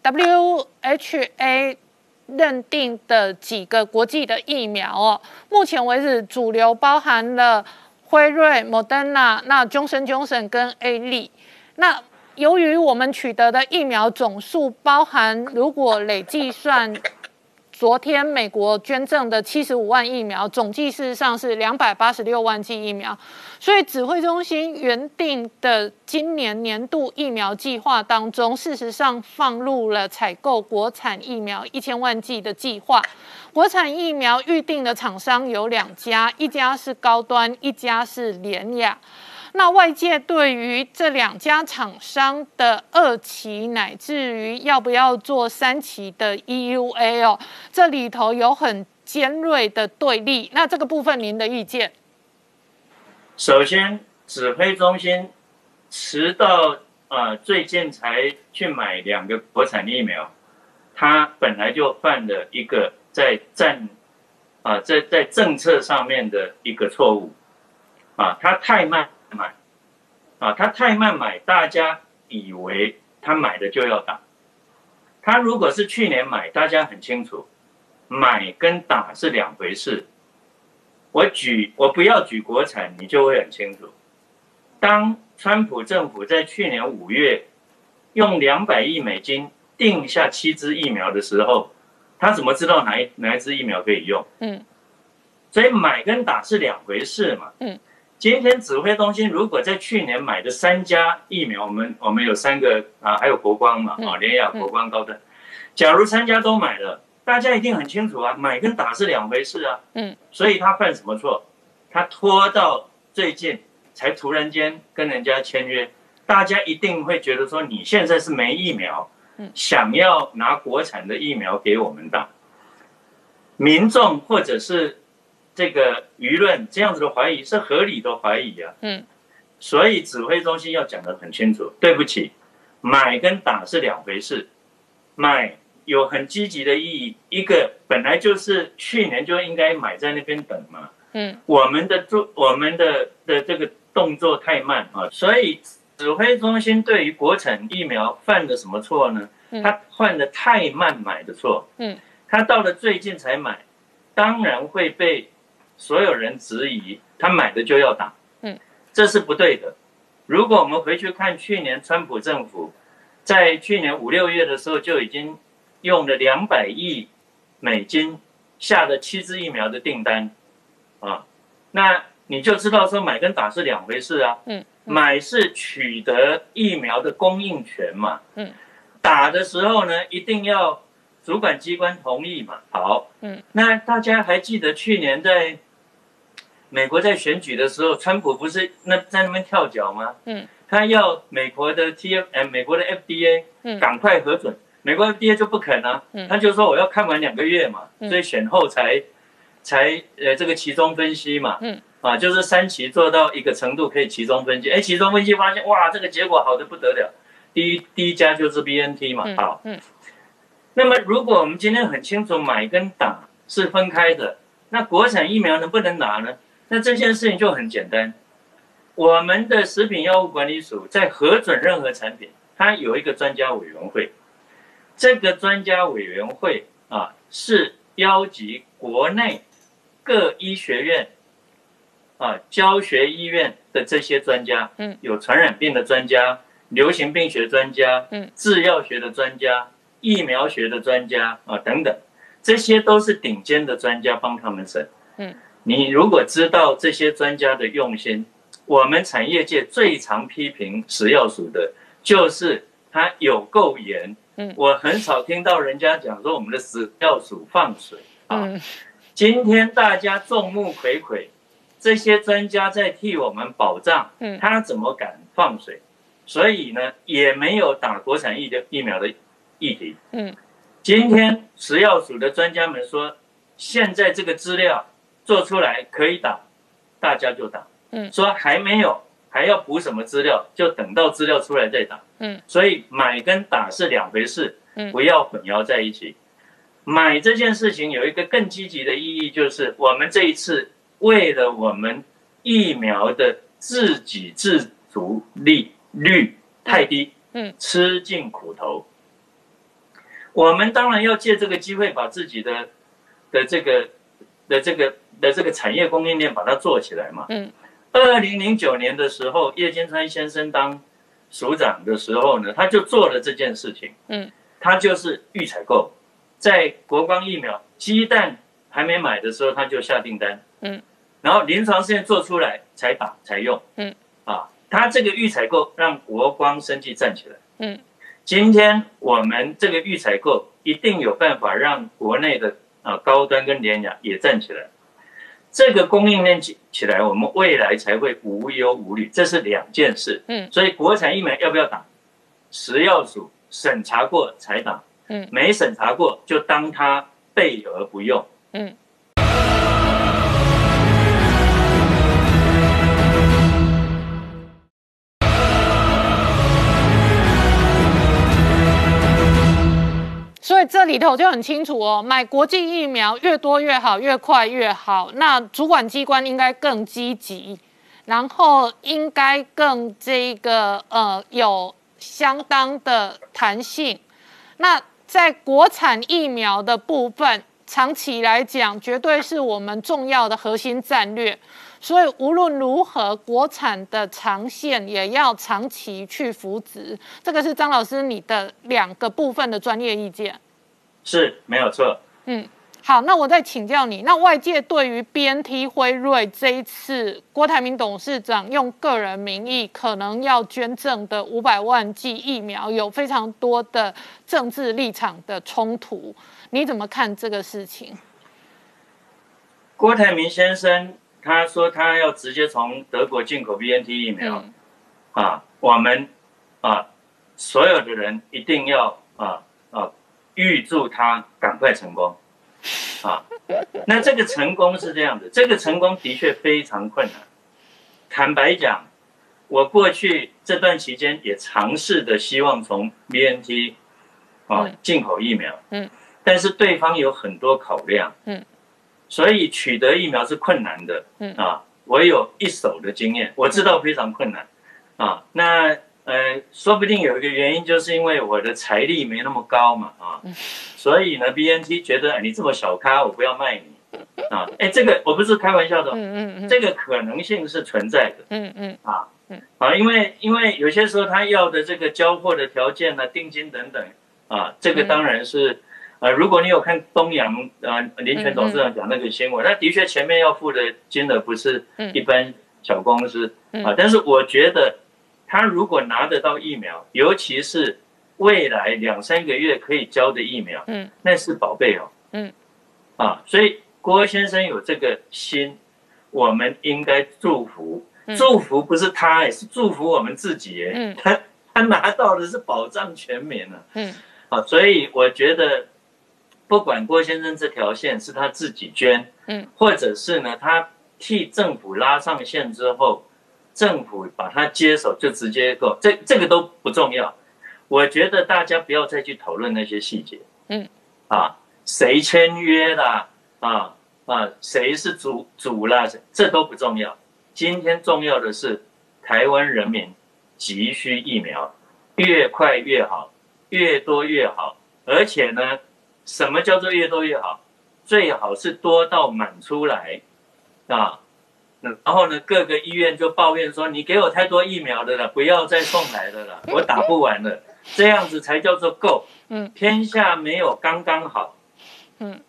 WHA 认定的几个国际的疫苗哦，目前为止主流包含了辉瑞、莫登纳、那 Johnson Johnson 跟 A 利。那由于我们取得的疫苗总数包含，如果累计算。昨天美国捐赠的七十五万疫苗总计事实上是两百八十六万剂疫苗，所以指挥中心原定的今年年度疫苗计划当中，事实上放入了采购国产疫苗一千万剂的计划。国产疫苗预定的厂商有两家，一家是高端，一家是联雅。那外界对于这两家厂商的二期，乃至于要不要做三期的 EUA 哦，这里头有很尖锐的对立。那这个部分您的意见？首先，指挥中心迟到啊，最近才去买两个国产疫苗，他本来就犯了一个在战啊，在在政策上面的一个错误啊，他太慢。买，啊，他太慢买，大家以为他买的就要打。他如果是去年买，大家很清楚，买跟打是两回事。我举，我不要举国产，你就会很清楚。当川普政府在去年五月用两百亿美金定下七支疫苗的时候，他怎么知道哪一哪一支疫苗可以用？嗯，所以买跟打是两回事嘛。嗯。今天指挥中心如果在去年买的三家疫苗，我们我们有三个啊，还有国光嘛啊，联雅、国光、高端。假如三家都买了，大家一定很清楚啊，买跟打是两回事啊。嗯，所以他犯什么错？他拖到最近才突然间跟人家签约，大家一定会觉得说你现在是没疫苗，想要拿国产的疫苗给我们打，民众或者是这个舆论这样子的怀疑是合理的怀疑啊。嗯，所以指挥中心要讲得很清楚，对不起，买跟打是两回事，买有很积极的意义，一个本来就是去年就应该买在那边等嘛。嗯，我们的做我们的的这个动作太慢啊，所以指挥中心对于国产疫苗犯了什么错呢？他犯了太慢买的错。嗯，他到了最近才买，当然会被所有人质疑，他买的就要打。嗯，这是不对的。如果我们回去看去年川普政府在去年五六月的时候就已经用了两百亿美金下了七支疫苗的订单。啊，那你就知道说买跟打是两回事啊。嗯，买是取得疫苗的供应权嘛。嗯，打的时候呢，一定要主管机关同意嘛。好，嗯，那大家还记得去年在美国在选举的时候，川普不是那在那边跳脚吗？嗯，他要美国的 T F 哎，美国的 F D A 赶快核准，美国 F D A 就不肯啊。嗯，他就说我要看完两个月嘛，所以选后才。才呃，这个其中分析嘛，嗯，啊，就是三期做到一个程度可以其中分析，哎，其中分析发现哇，这个结果好的不得了，第一第一家就是 B N T 嘛，好，嗯，那么如果我们今天很清楚买跟打是分开的，那国产疫苗能不能拿呢？那这件事情就很简单，我们的食品药物管理署在核准任何产品，它有一个专家委员会，这个专家委员会啊是邀集国内。各医学院啊，教学医院的这些专家，嗯，有传染病的专家，流行病学专家，嗯，制药学的专家，疫苗学的专家啊，等等，这些都是顶尖的专家帮他们审。嗯，你如果知道这些专家的用心，我们产业界最常批评食药署的，就是它有够严。嗯，我很少听到人家讲说我们的食药署放水啊。今天大家众目睽睽，这些专家在替我们保障，嗯，他怎么敢放水？所以呢，也没有打国产疫的疫苗的议题，嗯。今天食药署的专家们说，现在这个资料做出来可以打，大家就打，嗯。说还没有，还要补什么资料，就等到资料出来再打，嗯。所以买跟打是两回事，嗯，不要混淆在一起。买这件事情有一个更积极的意义，就是我们这一次为了我们疫苗的自给自足率率太低，嗯，吃尽苦头。我们当然要借这个机会把自己的的这个的这个的这个产业供应链把它做起来嘛。嗯，二零零九年的时候，叶金川先生当署长的时候呢，他就做了这件事情。嗯，他就是预采购。在国光疫苗鸡蛋还没买的时候，他就下订单，嗯，然后临床试验做出来才打才用，嗯，啊，他这个预采购让国光生计站起来，嗯，今天我们这个预采购一定有办法让国内的啊高端跟联雅也站起来，这个供应链起起来，我们未来才会无忧无虑，这是两件事，嗯，所以国产疫苗要不要打，食药署审查过才打。嗯，没审查过就当它备而不用。嗯。所以这里头就很清楚哦，买国际疫苗越多越好，越快越好。那主管机关应该更积极，然后应该更这个呃有相当的弹性。那在国产疫苗的部分，长期来讲，绝对是我们重要的核心战略。所以无论如何，国产的长线也要长期去扶植。这个是张老师你的两个部分的专业意见，是没有错。嗯。好，那我再请教你，那外界对于 B N T 辉瑞这一次郭台铭董事长用个人名义可能要捐赠的五百万剂疫苗，有非常多的政治立场的冲突，你怎么看这个事情？郭台铭先生他说他要直接从德国进口 B N T 疫苗，啊，我们啊，所有的人一定要啊啊，预祝他赶快成功。啊。那这个成功是这样的，这个成功的确非常困难。坦白讲，我过去这段期间也尝试的希望从 BNT 啊进口疫苗，嗯，但是对方有很多考量，嗯，所以取得疫苗是困难的，嗯。啊，我有一手的经验，我知道非常困难，啊，那呃，说不定有一个原因就是因为我的财力没那么高嘛，啊，所以呢，BNT 觉得你这么小咖，我不要卖你。啊，哎，这个我不是开玩笑的，嗯嗯嗯，这个可能性是存在的，嗯嗯，啊，嗯，啊，因为因为有些时候他要的这个交货的条件呢，定金等等，啊，这个当然是，呃，如果你有看东阳啊林权董事长讲那个新闻，那的确前面要付的金额不是一般小公司，啊，但是我觉得他如果拿得到疫苗，尤其是未来两三个月可以交的疫苗，嗯，那是宝贝哦，嗯，啊，所以。郭先生有这个心，我们应该祝福。祝福不是他，是祝福我们自己。嗯，他他拿到的是保障全民了。嗯，好，所以我觉得，不管郭先生这条线是他自己捐，嗯，或者是呢，他替政府拉上线之后，政府把它接手就直接够，这这个都不重要。我觉得大家不要再去讨论那些细节。嗯，啊，谁签约啦？啊啊，谁是主主啦？这都不重要。今天重要的是，台湾人民急需疫苗，越快越好，越多越好。而且呢，什么叫做越多越好？最好是多到满出来啊。然后呢，各个医院就抱怨说：“你给我太多疫苗的了，不要再送来的了，我打不完了。”这样子才叫做够。嗯，天下没有刚刚好。嗯。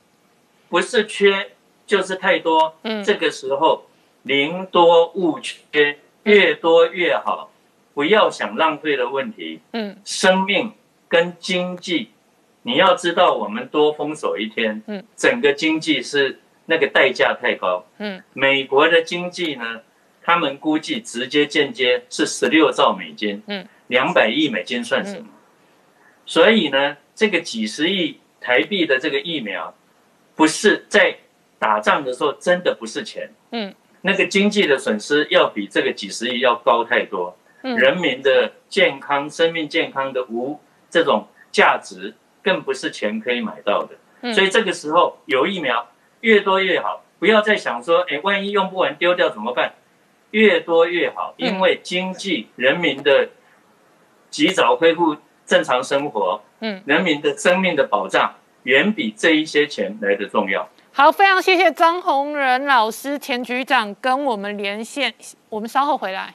不是缺，就是太多。嗯，这个时候零多勿缺，越多越好，不要想浪费的问题。嗯，生命跟经济，你要知道，我们多封锁一天，嗯，整个经济是那个代价太高。嗯，美国的经济呢，他们估计直接间接是十六兆美金，嗯，两百亿美金算什么？所以呢，这个几十亿台币的这个疫苗。不是在打仗的时候，真的不是钱。嗯，那个经济的损失要比这个几十亿要高太多。嗯，人民的健康、生命健康的无这种价值，更不是钱可以买到的。嗯，所以这个时候有疫苗越多越好，不要再想说，哎，万一用不完丢掉怎么办？越多越好，因为经济、人民的及早恢复正常生活，嗯，人民的生命的保障。远比这一些钱来的重要。好，非常谢谢张宏仁老师、钱局长跟我们连线，我们稍后回来。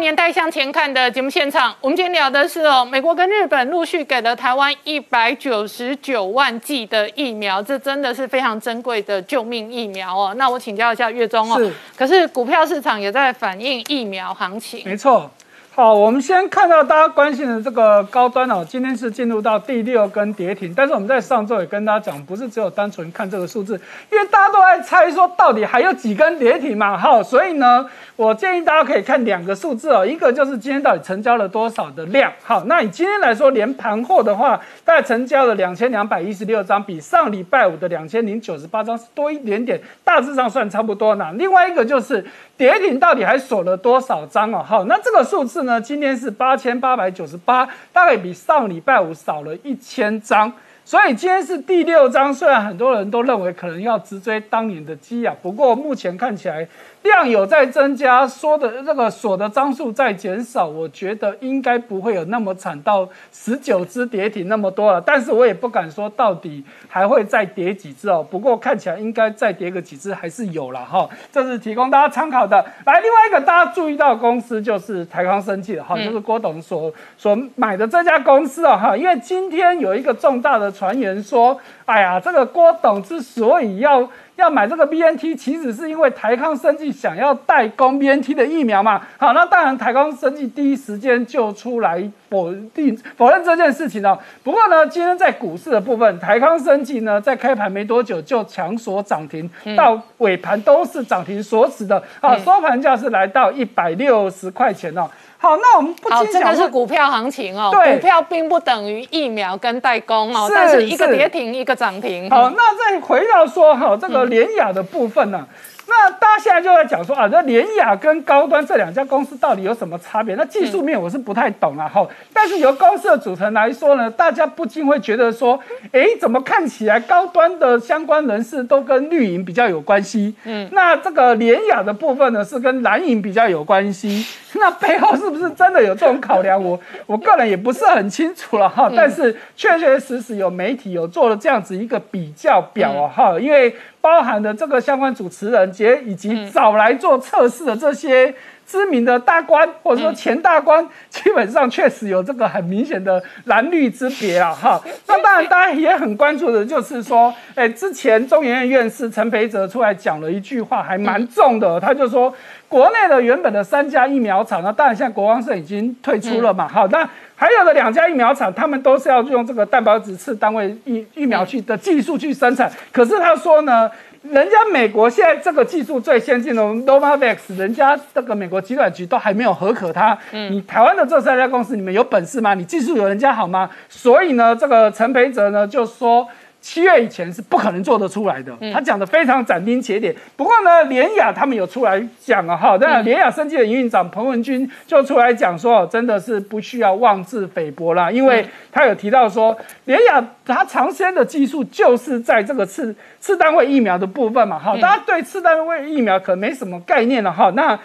年代向前看的节目现场，我们今天聊的是哦，美国跟日本陆续给了台湾一百九十九万剂的疫苗，这真的是非常珍贵的救命疫苗哦。那我请教一下月中哦，可是股票市场也在反映疫苗行情，没错。好，我们先看到大家关心的这个高端哦，今天是进入到第六根跌停，但是我们在上周也跟大家讲，不是只有单纯看这个数字，因为大家都在猜说到底还有几根跌停嘛，好，所以呢，我建议大家可以看两个数字哦，一个就是今天到底成交了多少的量，好，那以今天来说，连盘后的话，大概成交了两千两百一十六张，比上礼拜五的两千零九十八张多一点点，大致上算差不多呢。另外一个就是跌停到底还锁了多少张哦，好，那这个数字呢？今天是八千八百九十八，大概比上礼拜五少了一千张，所以今天是第六张。虽然很多人都认为可能要直追当年的基啊，不过目前看起来。量有在增加，说的这个锁的张数在减少，我觉得应该不会有那么惨到十九只跌停那么多了。但是我也不敢说到底还会再跌几只哦。不过看起来应该再跌个几只还是有了哈。这是提供大家参考的。来，另外一个大家注意到公司就是台康生技了哈，就是郭董所所买的这家公司啊哈。因为今天有一个重大的传言说，哎呀，这个郭董之所以要。要买这个 B N T，其实是因为台康生技想要代工 B N T 的疫苗嘛。好，那当然台康生技第一时间就出来否定否认这件事情哦。不过呢，今天在股市的部分，台康生技呢在开盘没多久就强锁涨停，到尾盘都是涨停锁死的，啊，收盘价是来到一百六十块钱哦。好，那我们不好，这个是股票行情哦。对股票并不等于疫苗跟代工哦，是但是一个跌停，一个涨停。好，那再回到说哈，这个联雅的部分呢、那大家现在就在讲说啊，那联雅跟高端这两家公司到底有什么差别？那技术面我是不太懂啊，哈、但是由公司的组成来说呢，大家不禁会觉得说，哎，怎么看起来高端的相关人士都跟绿营比较有关系？嗯，那这个联雅的部分呢，是跟蓝营比较有关系。那背后是不是真的有这种考量？我我个人也不是很清楚了哈，但是确确实实有媒体有做了这样子一个比较表哦哈，因为包含的这个相关主持人节以及找来做测试的这些。知名的大官或者说前大官，基本上确实有这个很明显的蓝绿之别啊哈。那当然，大家也很关注的就是说，哎，之前中研院院士陈培哲出来讲了一句话，还蛮重的，他就说。国内的原本的三家疫苗厂，那当然现在国光社已经退出了嘛。好，那还有的两家疫苗厂，他们都是要用这个蛋白质次单位疫疫苗去的技术去生产。可是他说呢，人家美国现在这个技术最先进的 Novavax，人家这个美国疾管局都还没有核可它。你台湾的这三家公司，你们有本事吗？你技术有人家好吗？所以呢，这个陈培哲呢就说。七月以前是不可能做得出来的，他讲的非常斩钉截铁。不过呢，联雅他们有出来讲啊，哈，那联雅生技的营运长彭文君就出来讲说，真的是不需要妄自菲薄啦，因为他有提到说，联雅他长时间的技术就是在这个次次单位疫苗的部分嘛，哈，大家对次单位疫苗可没什么概念了哈，那。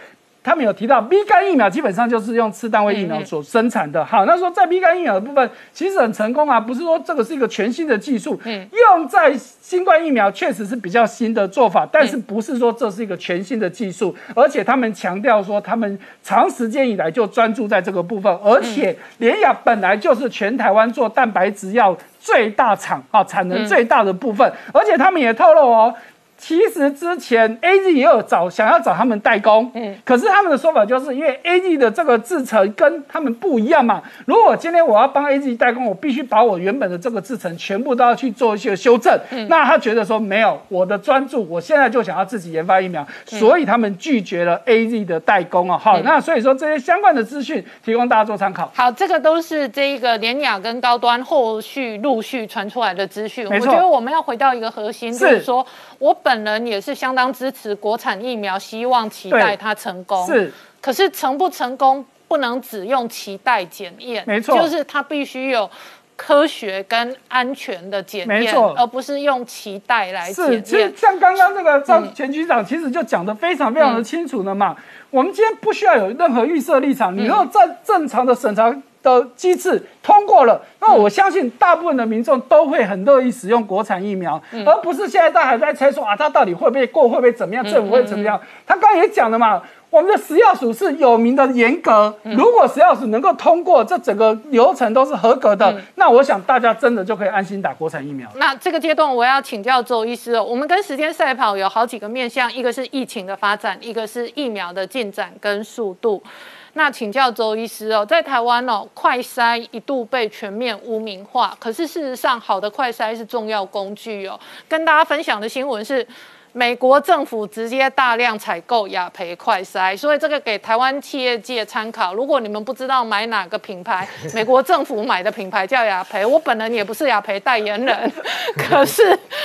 他们有提到 B 肝疫苗基本上就是用次单位疫苗所生产的。好，那说在 B 肝疫苗的部分其实很成功啊，不是说这个是一个全新的技术，用在新冠疫苗确实是比较新的做法，但是不是说这是一个全新的技术，而且他们强调说他们长时间以来就专注在这个部分，而且联雅本来就是全台湾做蛋白质药最大厂啊，产能最大的部分，而且他们也透露哦。其实之前 A G 也有找想要找他们代工，嗯，可是他们的说法就是因为 A G 的这个制程跟他们不一样嘛。如果今天我要帮 A G 代工，我必须把我原本的这个制程全部都要去做一些修正。嗯那他觉得说没有我的专注，我现在就想要自己研发疫苗，所以他们拒绝了 A Z 的代工啊。好，那所以说这些相关的资讯提供大家做参考。好，这个都是这一个联雅跟高端后续陆续传出来的资讯。我觉得我们要回到一个核心，就是说我本人也是相当支持国产疫苗，希望期待它成功。是，可是成不成功不能只用期待检验，没错就是它必须有。科学跟安全的检验，而不是用期待来是，检验。其实像刚刚这个张前局长，其实就讲的非常非常的清楚了嘛。我们今天不需要有任何预设立场，你如果在正常的审查的机制通过了，那我相信大部分的民众都会很乐意使用国产疫苗，而不是现在大家还在猜说啊，它到底会不会过，会不会怎么样，政府会怎么样？他刚刚也讲了嘛。我们的食药署是有名的严格，如果食药署能够通过这整个流程都是合格的，那我想大家真的就可以安心打国产疫苗。那这个阶段我要请教周医师哦，我们跟时间赛跑有好几个面向，一个是疫情的发展，一个是疫苗的进展跟速度。那请教周医师哦，在台湾哦，快筛一度被全面污名化，可是事实上，好的快筛是重要工具哦。跟大家分享的新闻是。美国政府直接大量采购雅培快筛，所以这个给台湾企业界参考。如果你们不知道买哪个品牌，美国政府买的品牌叫雅培，我本人也不是雅培代言人，可是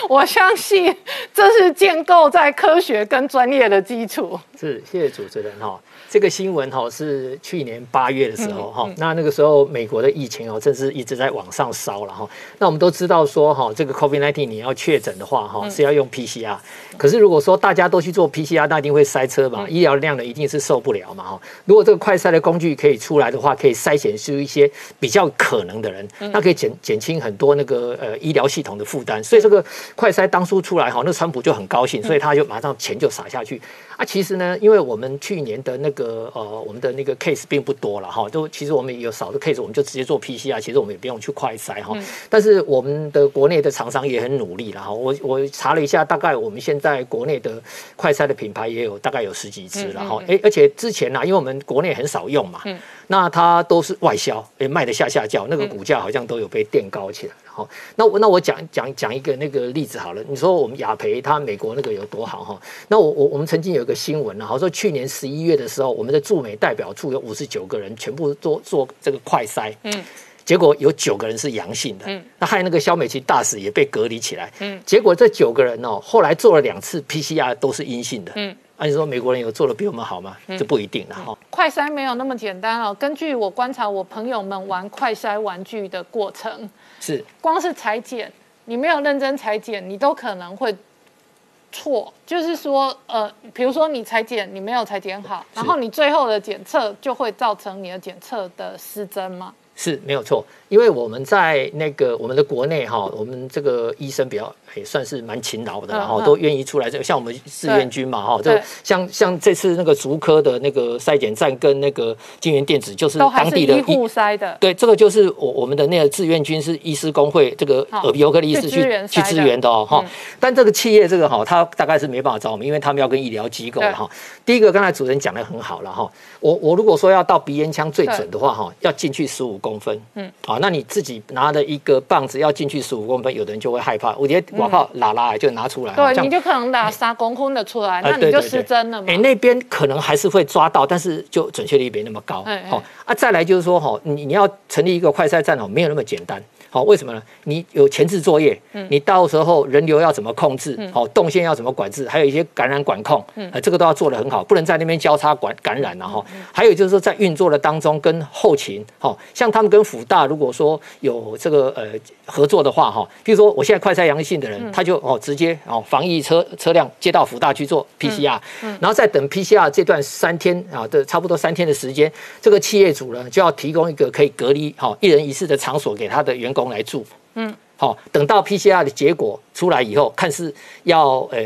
我相信这是建构在科学跟专业的基础。是，谢谢主持人哈。这个新闻哈是去年八月的时候哈，那那个时候美国的疫情哦，正是一直在往上烧了哈。那我们都知道说哈，这个 COVID-19 你要确诊的话哈，是要用 PCR。可是如果说大家都去做 PCR，那一定会塞车嘛，医疗量呢一定是受不了嘛哈。如果这个快筛的工具可以出来的话，可以筛选出一些比较可能的人，那可以减减轻很多那个呃医疗系统的负担。所以这个快筛当初出来哈，那川普就很高兴，所以他就马上钱就撒下去。啊，其实呢，因为我们去年的那个呃，我们的那个 case 并不多了哈，都其实我们有少的 case，我们就直接做 PCR，其实我们也不用去快筛哈。但是我们的国内的厂商也很努力了哈。我我查了一下，大概我们现在在国内的快筛的品牌也有大概有十几支了哈。哎，而且之前呢，因为我们国内很少用嘛，那它都是外销，哎，卖的下下叫，那个股价好像都有被垫高起来。好，那我那我讲讲讲一个那个例子好了。你说我们雅培它美国那个有多好哈？那我我我们曾经有一个新闻啊，好说去年十一月的时候，我们的驻美代表处有五十九个人全部做做这个快筛，嗯，结果有九个人是阳性的，嗯，那害那个肖美琴大使也被隔离起来，嗯，结果这九个人哦，后来做了两次 PCR 都是阴性的，嗯。那你说美国人有做的比我们好吗？这不一定的哈。快筛没有那么简单哦。根据我观察，我朋友们玩快筛玩具的过程，是光是裁剪，你没有认真裁剪，你都可能会错。就是说，呃，比如说你裁剪，你没有裁剪好，然后你最后的检测就会造成你的检测的失真吗？是没有错，因为我们在那个我们的国内哈，我们这个医生比较。也算是蛮勤劳的，然后都愿意出来。这个像我们志愿军嘛，哈，就像像这次那个竹科的那个筛检站跟那个金源电子，就是当地的医护筛的。对，这个就是我我们的那个志愿军是医师工会这个耳鼻喉科的医师去去支援的哦，哈。但这个企业这个哈，他大概是没办法找我们，因为他们要跟医疗机构哈。第一个，刚才主持人讲的很好了哈。我我如果说要到鼻咽腔最准的话哈，要进去十五公分，嗯，好，那你自己拿的一个棒子要进去十五公分，有的人就会害怕。我觉得。我靠，拉拉就拿出来，对，你就可能打三公分的出来，那你就失真了嘛。哎，那边可能还是会抓到，但是就准确率没那么高。好，啊，再来就是说，哈，你你要成立一个快筛站哦，没有那么简单。好，为什么呢？你有前置作业，嗯你到时候人流要怎么控制？好，动线要怎么管制？还有一些感染管控，呃，这个都要做得很好，不能在那边交叉管感染了哈。还有就是说，在运作的当中跟后勤，好，像他们跟辅大如果说有这个呃合作的话哈，比如说我现在快筛阳性的人，他就哦直接哦防疫车车辆接到辅大去做 PCR，然后再等 PCR 这段三天啊的差不多三天的时间，这个企业主呢就要提供一个可以隔离好一人一室的场所给他的员工。来住，嗯，好，等到 PCR 的结果出来以后，看是要呃，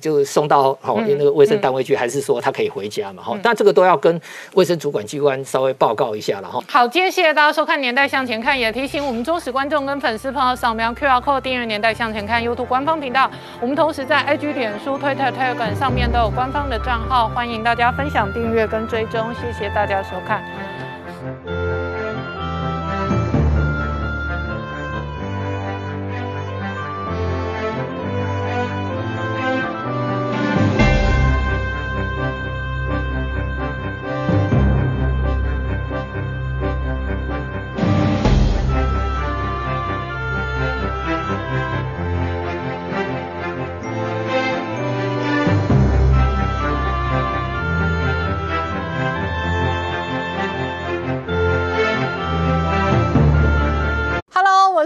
就送到好那个卫生单位去，还是说他可以回家嘛？哈，但这个都要跟卫生主管机关稍微报告一下了哈。好，今天谢谢大家收看《年代向前看》，也提醒我们忠实观众跟粉丝朋友扫描 QR Code 订阅《年代向前看》YouTube 官方频道。我们同时在 IG、脸书、Twitter、Telegram 上面都有官方的账号，欢迎大家分享、订阅跟追踪。谢谢大家收看。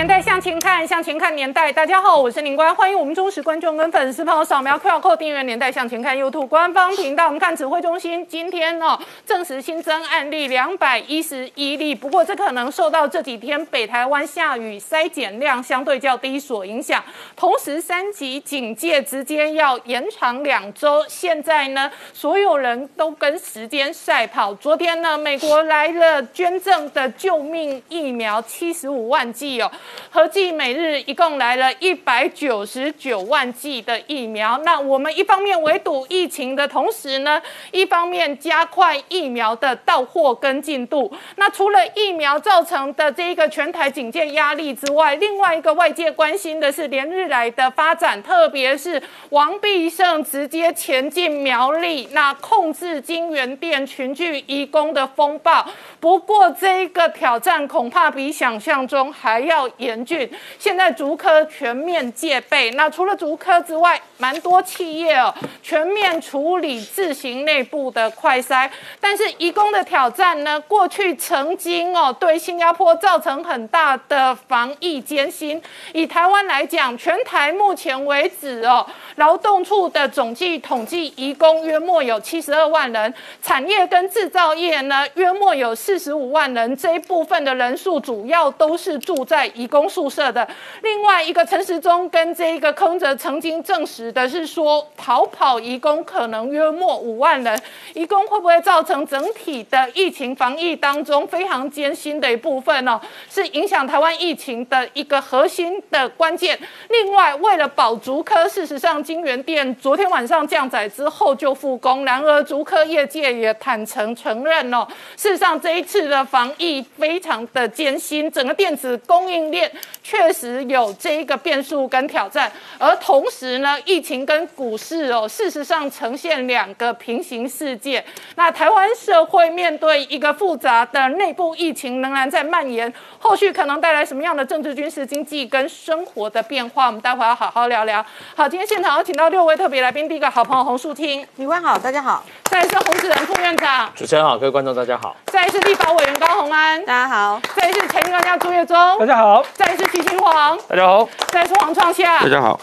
年代向前看，向前看年代。大家好，我是林官，欢迎我们忠实观众跟粉丝朋友扫描 QR Code 订阅《年代向前看》YouTube 官方频道。我们看指挥中心今天哦，证实新增案例两百一十一例。不过这可能受到这几天北台湾下雨，筛检量相对较低所影响。同时三级警戒直接要延长两周。现在呢，所有人都跟时间赛跑。昨天呢，美国来了捐赠的救命疫苗七十五万剂哦。合计每日一共来了一百九十九万剂的疫苗。那我们一方面围堵疫情的同时呢，一方面加快疫苗的到货跟进度。那除了疫苗造成的这一个全台警戒压力之外，另外一个外界关心的是连日来的发展，特别是王必胜直接前进苗栗，那控制金源店群聚移工的风暴。不过这一个挑战恐怕比想象中还要。严峻。现在竹科全面戒备。那除了竹科之外，蛮多企业哦，全面处理自行内部的快筛。但是移工的挑战呢，过去曾经哦，对新加坡造成很大的防疫艰辛。以台湾来讲，全台目前为止哦，劳动处的总计统计，移工约莫有七十二万人，产业跟制造业呢，约莫有四十五万人。这一部分的人数主要都是住在移工宿舍的。另外一个陈时中跟这一个坑哲曾经证实的是说，逃跑移工可能约莫五万人。移工会不会造成整体的疫情防疫当中非常艰辛的一部分呢？是影响台湾疫情的一个核心的关键。另外，为了保足科，事实上金源店昨天晚上降载之后就复工。然而，足科业界也坦诚承认哦，事实上这一次的防疫非常的艰辛，整个电子供应链确实有这一个变数跟挑战。而同时呢，疫情跟股市哦，事实上呈现两个平行世界。那台湾社会面对一个复杂的内部疫情仍然在蔓延，后续可能带来什么样的政治、军事、经济跟生活的变化？我们待会要好好聊聊。好，今天现场有请到六位特别来宾，第一个好朋友洪树听，李官好，大家好。再是洪子仁副院长，主持人好，各位观众大家好。再是立法委员高鸿安，大家好。再是前专家朱月忠，大家好。再是齐清煌，大家好。再次黄创夏，大家好。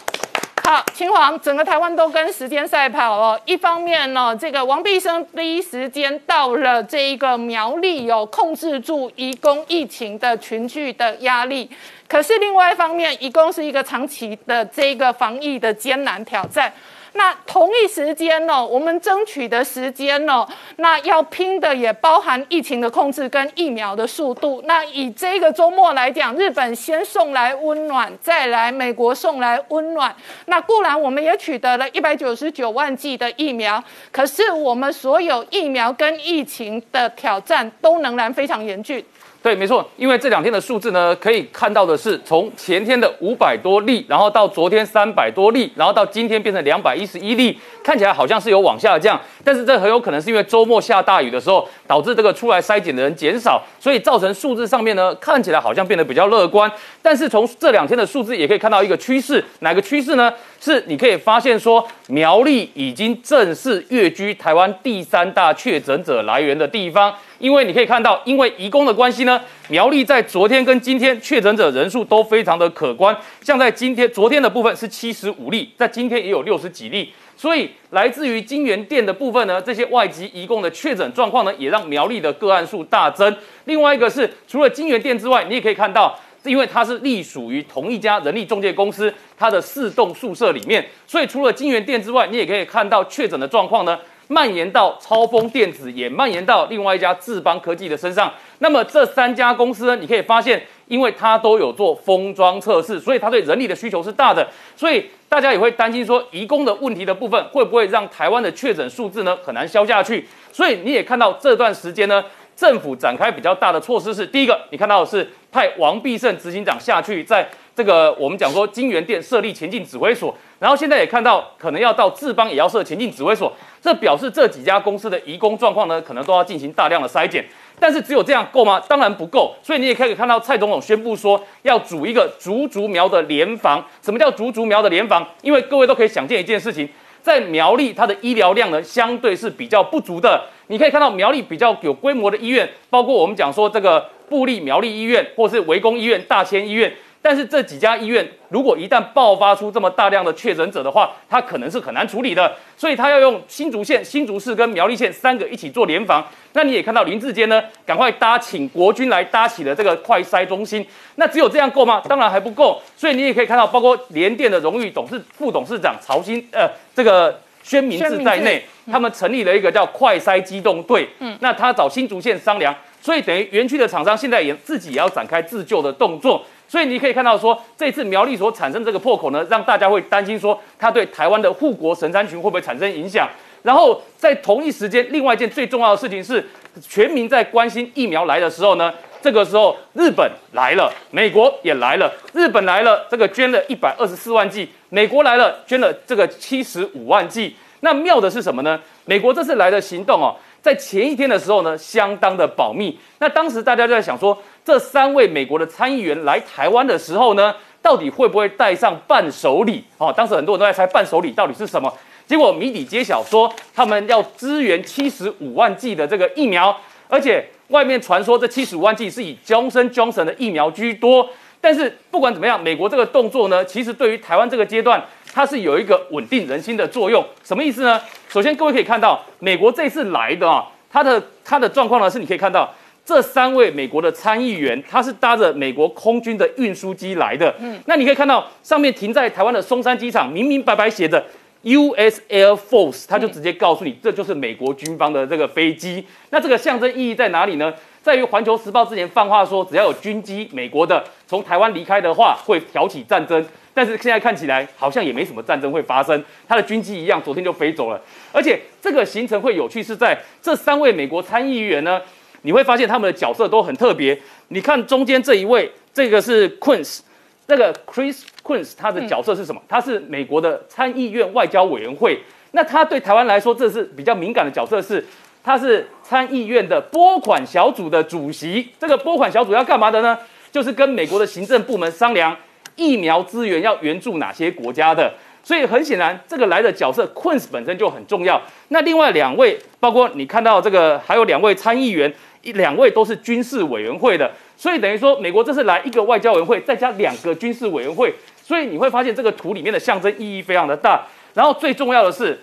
好，秦皇，整个台湾都跟时间赛跑哦。一方面呢，这个王必生第一时间到了这一个苗栗有，控制住移工疫情的群聚的压力。可是另外一方面，移工是一个长期的这个防疫的艰难挑战。那同一时间呢，我们争取的时间呢，那要拼的也包含疫情的控制跟疫苗的速度。那以这个周末来讲，日本先送来温暖，再来美国送来温暖。那固然我们也取得了一百九十九万剂的疫苗，可是我们所有疫苗跟疫情的挑战都仍然非常严峻。对，没错，因为这两天的数字呢，可以看到的是，从前天的五百多例，然后到昨天三百多例，然后到今天变成两百一十一例，看起来好像是有往下降，但是这很有可能是因为周末下大雨的时候，导致这个出来筛检的人减少，所以造成数字上面呢，看起来好像变得比较乐观。但是从这两天的数字也可以看到一个趋势，哪个趋势呢？是你可以发现说，苗栗已经正式跃居台湾第三大确诊者来源的地方。因为你可以看到，因为移工的关系呢，苗栗在昨天跟今天确诊者人数都非常的可观。像在今天、昨天的部分是七十五例，在今天也有六十几例。所以来自于金源店的部分呢，这些外籍移工的确诊状况呢，也让苗栗的个案数大增。另外一个是，除了金源店之外，你也可以看到，因为它是隶属于同一家人力中介公司，它的四栋宿舍里面，所以除了金源店之外，你也可以看到确诊的状况呢。蔓延到超风电子，也蔓延到另外一家智邦科技的身上。那么这三家公司呢，你可以发现，因为它都有做封装测试，所以它对人力的需求是大的。所以大家也会担心说，移工的问题的部分会不会让台湾的确诊数字呢很难消下去？所以你也看到这段时间呢，政府展开比较大的措施是，第一个你看到的是派王必胜执行长下去，在这个我们讲说金源店设立前进指挥所。然后现在也看到，可能要到智邦也要设前进指挥所，这表示这几家公司的移工状况呢，可能都要进行大量的筛检。但是只有这样够吗？当然不够。所以你也可以看到，蔡总统宣布说要组一个竹竹苗的联防。什么叫竹竹苗的联防？因为各位都可以想见一件事情，在苗栗它的医疗量呢，相对是比较不足的。你可以看到苗栗比较有规模的医院，包括我们讲说这个布利苗栗医院，或是围攻医院、大千医院。但是这几家医院，如果一旦爆发出这么大量的确诊者的话，它可能是很难处理的，所以他要用新竹县、新竹市跟苗栗县三个一起做联防。那你也看到林志坚呢，赶快搭请国军来搭起了这个快筛中心。那只有这样够吗？当然还不够。所以你也可以看到，包括联电的荣誉董事副董事长曹新呃这个宣明志在内，他们成立了一个叫快筛机动队。嗯，那他找新竹县商量，所以等于园区的厂商现在也自己也要展开自救的动作。所以你可以看到，说这次苗栗所产生这个破口呢，让大家会担心说，它对台湾的护国神山群会不会产生影响？然后在同一时间，另外一件最重要的事情是，全民在关心疫苗来的时候呢，这个时候日本来了，美国也来了。日本来了，这个捐了一百二十四万剂；美国来了，捐了这个七十五万剂。那妙的是什么呢？美国这次来的行动哦。在前一天的时候呢，相当的保密。那当时大家就在想说，这三位美国的参议员来台湾的时候呢，到底会不会带上伴手礼？哦，当时很多人都在猜伴手礼到底是什么。结果谜底揭晓，说他们要支援七十五万剂的这个疫苗，而且外面传说这七十五万剂是以 Johnson Johnson 的疫苗居多。但是不管怎么样，美国这个动作呢，其实对于台湾这个阶段，它是有一个稳定人心的作用。什么意思呢？首先，各位可以看到，美国这次来的啊，它的它的状况呢，是你可以看到这三位美国的参议员，他是搭着美国空军的运输机来的。嗯，那你可以看到上面停在台湾的松山机场，明明白白写着。U.S. Air Force，他就直接告诉你，这就是美国军方的这个飞机。那这个象征意义在哪里呢？在于《环球时报》之前放话说，只要有军机美国的从台湾离开的话，会挑起战争。但是现在看起来好像也没什么战争会发生，他的军机一样，昨天就飞走了。而且这个行程会有趣，是在这三位美国参议员呢，你会发现他们的角色都很特别。你看中间这一位，这个是 Quince。那个 Chris Quince 他的角色是什么？他是美国的参议院外交委员会。那他对台湾来说，这是比较敏感的角色，是他是参议院的拨款小组的主席。这个拨款小组要干嘛的呢？就是跟美国的行政部门商量疫苗资源要援助哪些国家的。所以很显然，这个来的角色 Quince 本身就很重要。那另外两位，包括你看到这个，还有两位参议员，一两位都是军事委员会的。所以等于说，美国这次来一个外交委员会，再加两个军事委员会，所以你会发现这个图里面的象征意义非常的大。然后最重要的是，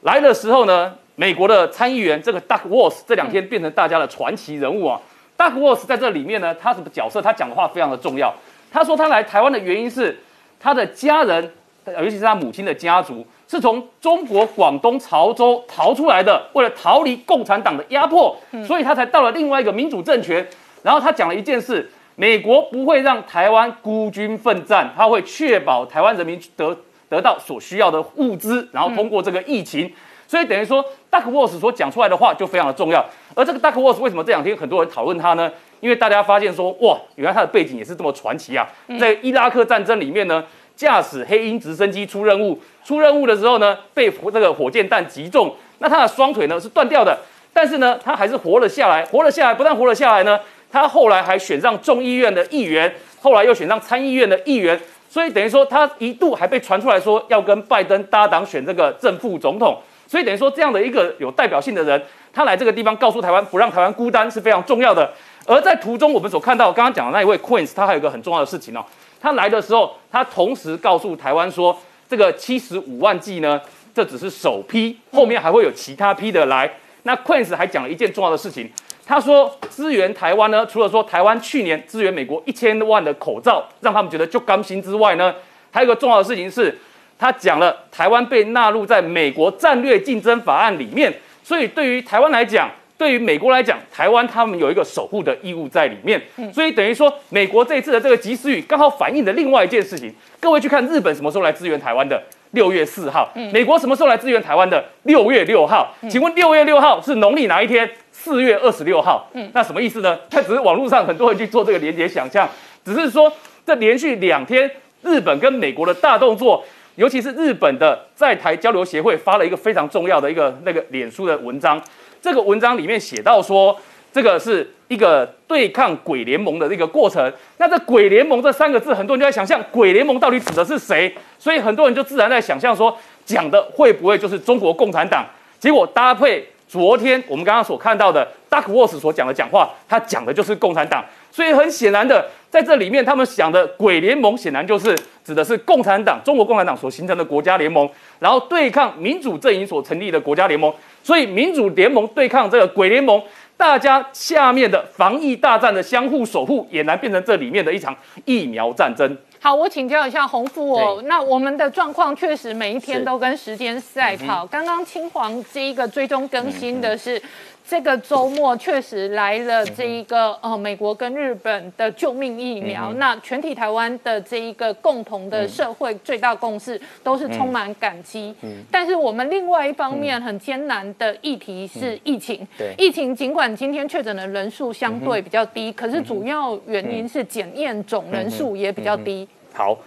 来的时候呢，美国的参议员这个 Duck Walls 这两天变成大家的传奇人物啊。Duck Walls 在这里面呢，他什么角色？他讲的话非常的重要。他说他来台湾的原因是他的家人，尤其是他母亲的家族，是从中国广东潮州逃出来的，为了逃离共产党的压迫，所以他才到了另外一个民主政权。然后他讲了一件事：美国不会让台湾孤军奋战，他会确保台湾人民得得到所需要的物资，然后通过这个疫情。所以等于说，Duckworth 所讲出来的话就非常的重要。而这个 Duckworth 为什么这两天很多人讨论他呢？因为大家发现说，哇，原来他的背景也是这么传奇啊！在伊拉克战争里面呢，驾驶黑鹰直升机出任务，出任务的时候呢，被这个火箭弹击中，那他的双腿呢是断掉的，但是呢，他还是活了下来。活了下来，不但活了下来呢。他后来还选上众议院的议员，后来又选上参议院的议员，所以等于说他一度还被传出来说要跟拜登搭档选这个正副总统，所以等于说这样的一个有代表性的人，他来这个地方告诉台湾不让台湾孤单是非常重要的。而在途中我们所看到刚刚讲的那一位 Queen，他还有一个很重要的事情哦，他来的时候他同时告诉台湾说，这个七十五万剂呢，这只是首批，后面还会有其他批的来。那 Queen 还讲了一件重要的事情。他说：“支援台湾呢，除了说台湾去年支援美国一千万的口罩，让他们觉得就甘心之外呢，还有一个重要的事情是，他讲了台湾被纳入在美国战略竞争法案里面，所以对于台湾来讲，对于美国来讲，台湾他们有一个守护的义务在里面。所以等于说，美国这一次的这个及时雨，刚好反映了另外一件事情。各位去看日本什么时候来支援台湾的？六月四号。美国什么时候来支援台湾的？六月六号。请问六月六号是农历哪一天？”四月二十六号，嗯，那什么意思呢？它只是网络上很多人去做这个连接想象，只是说这连续两天，日本跟美国的大动作，尤其是日本的在台交流协会发了一个非常重要的一个那个脸书的文章，这个文章里面写到说，这个是一个对抗鬼联盟的一个过程。那这鬼联盟这三个字，很多人就在想象鬼联盟到底指的是谁，所以很多人就自然在想象说，讲的会不会就是中国共产党？结果搭配。昨天我们刚刚所看到的 Duck Walls 所讲的讲话，他讲的就是共产党，所以很显然的，在这里面他们想的鬼联盟，显然就是指的是共产党，中国共产党所形成的国家联盟，然后对抗民主阵营所成立的国家联盟，所以民主联盟对抗这个鬼联盟，大家下面的防疫大战的相互守护，俨然变成这里面的一场疫苗战争。好，我请教一下洪富哦。那我们的状况确实每一天都跟时间赛跑。刚刚青黄这一个追踪更新的是。这个周末确实来了这一个呃美国跟日本的救命疫苗，那全体台湾的这一个共同的社会最大共识都是充满感激。但是我们另外一方面很艰难的议题是疫情。疫情尽管今天确诊的人数相对比较低，可是主要原因是检验总人数也比较低。好。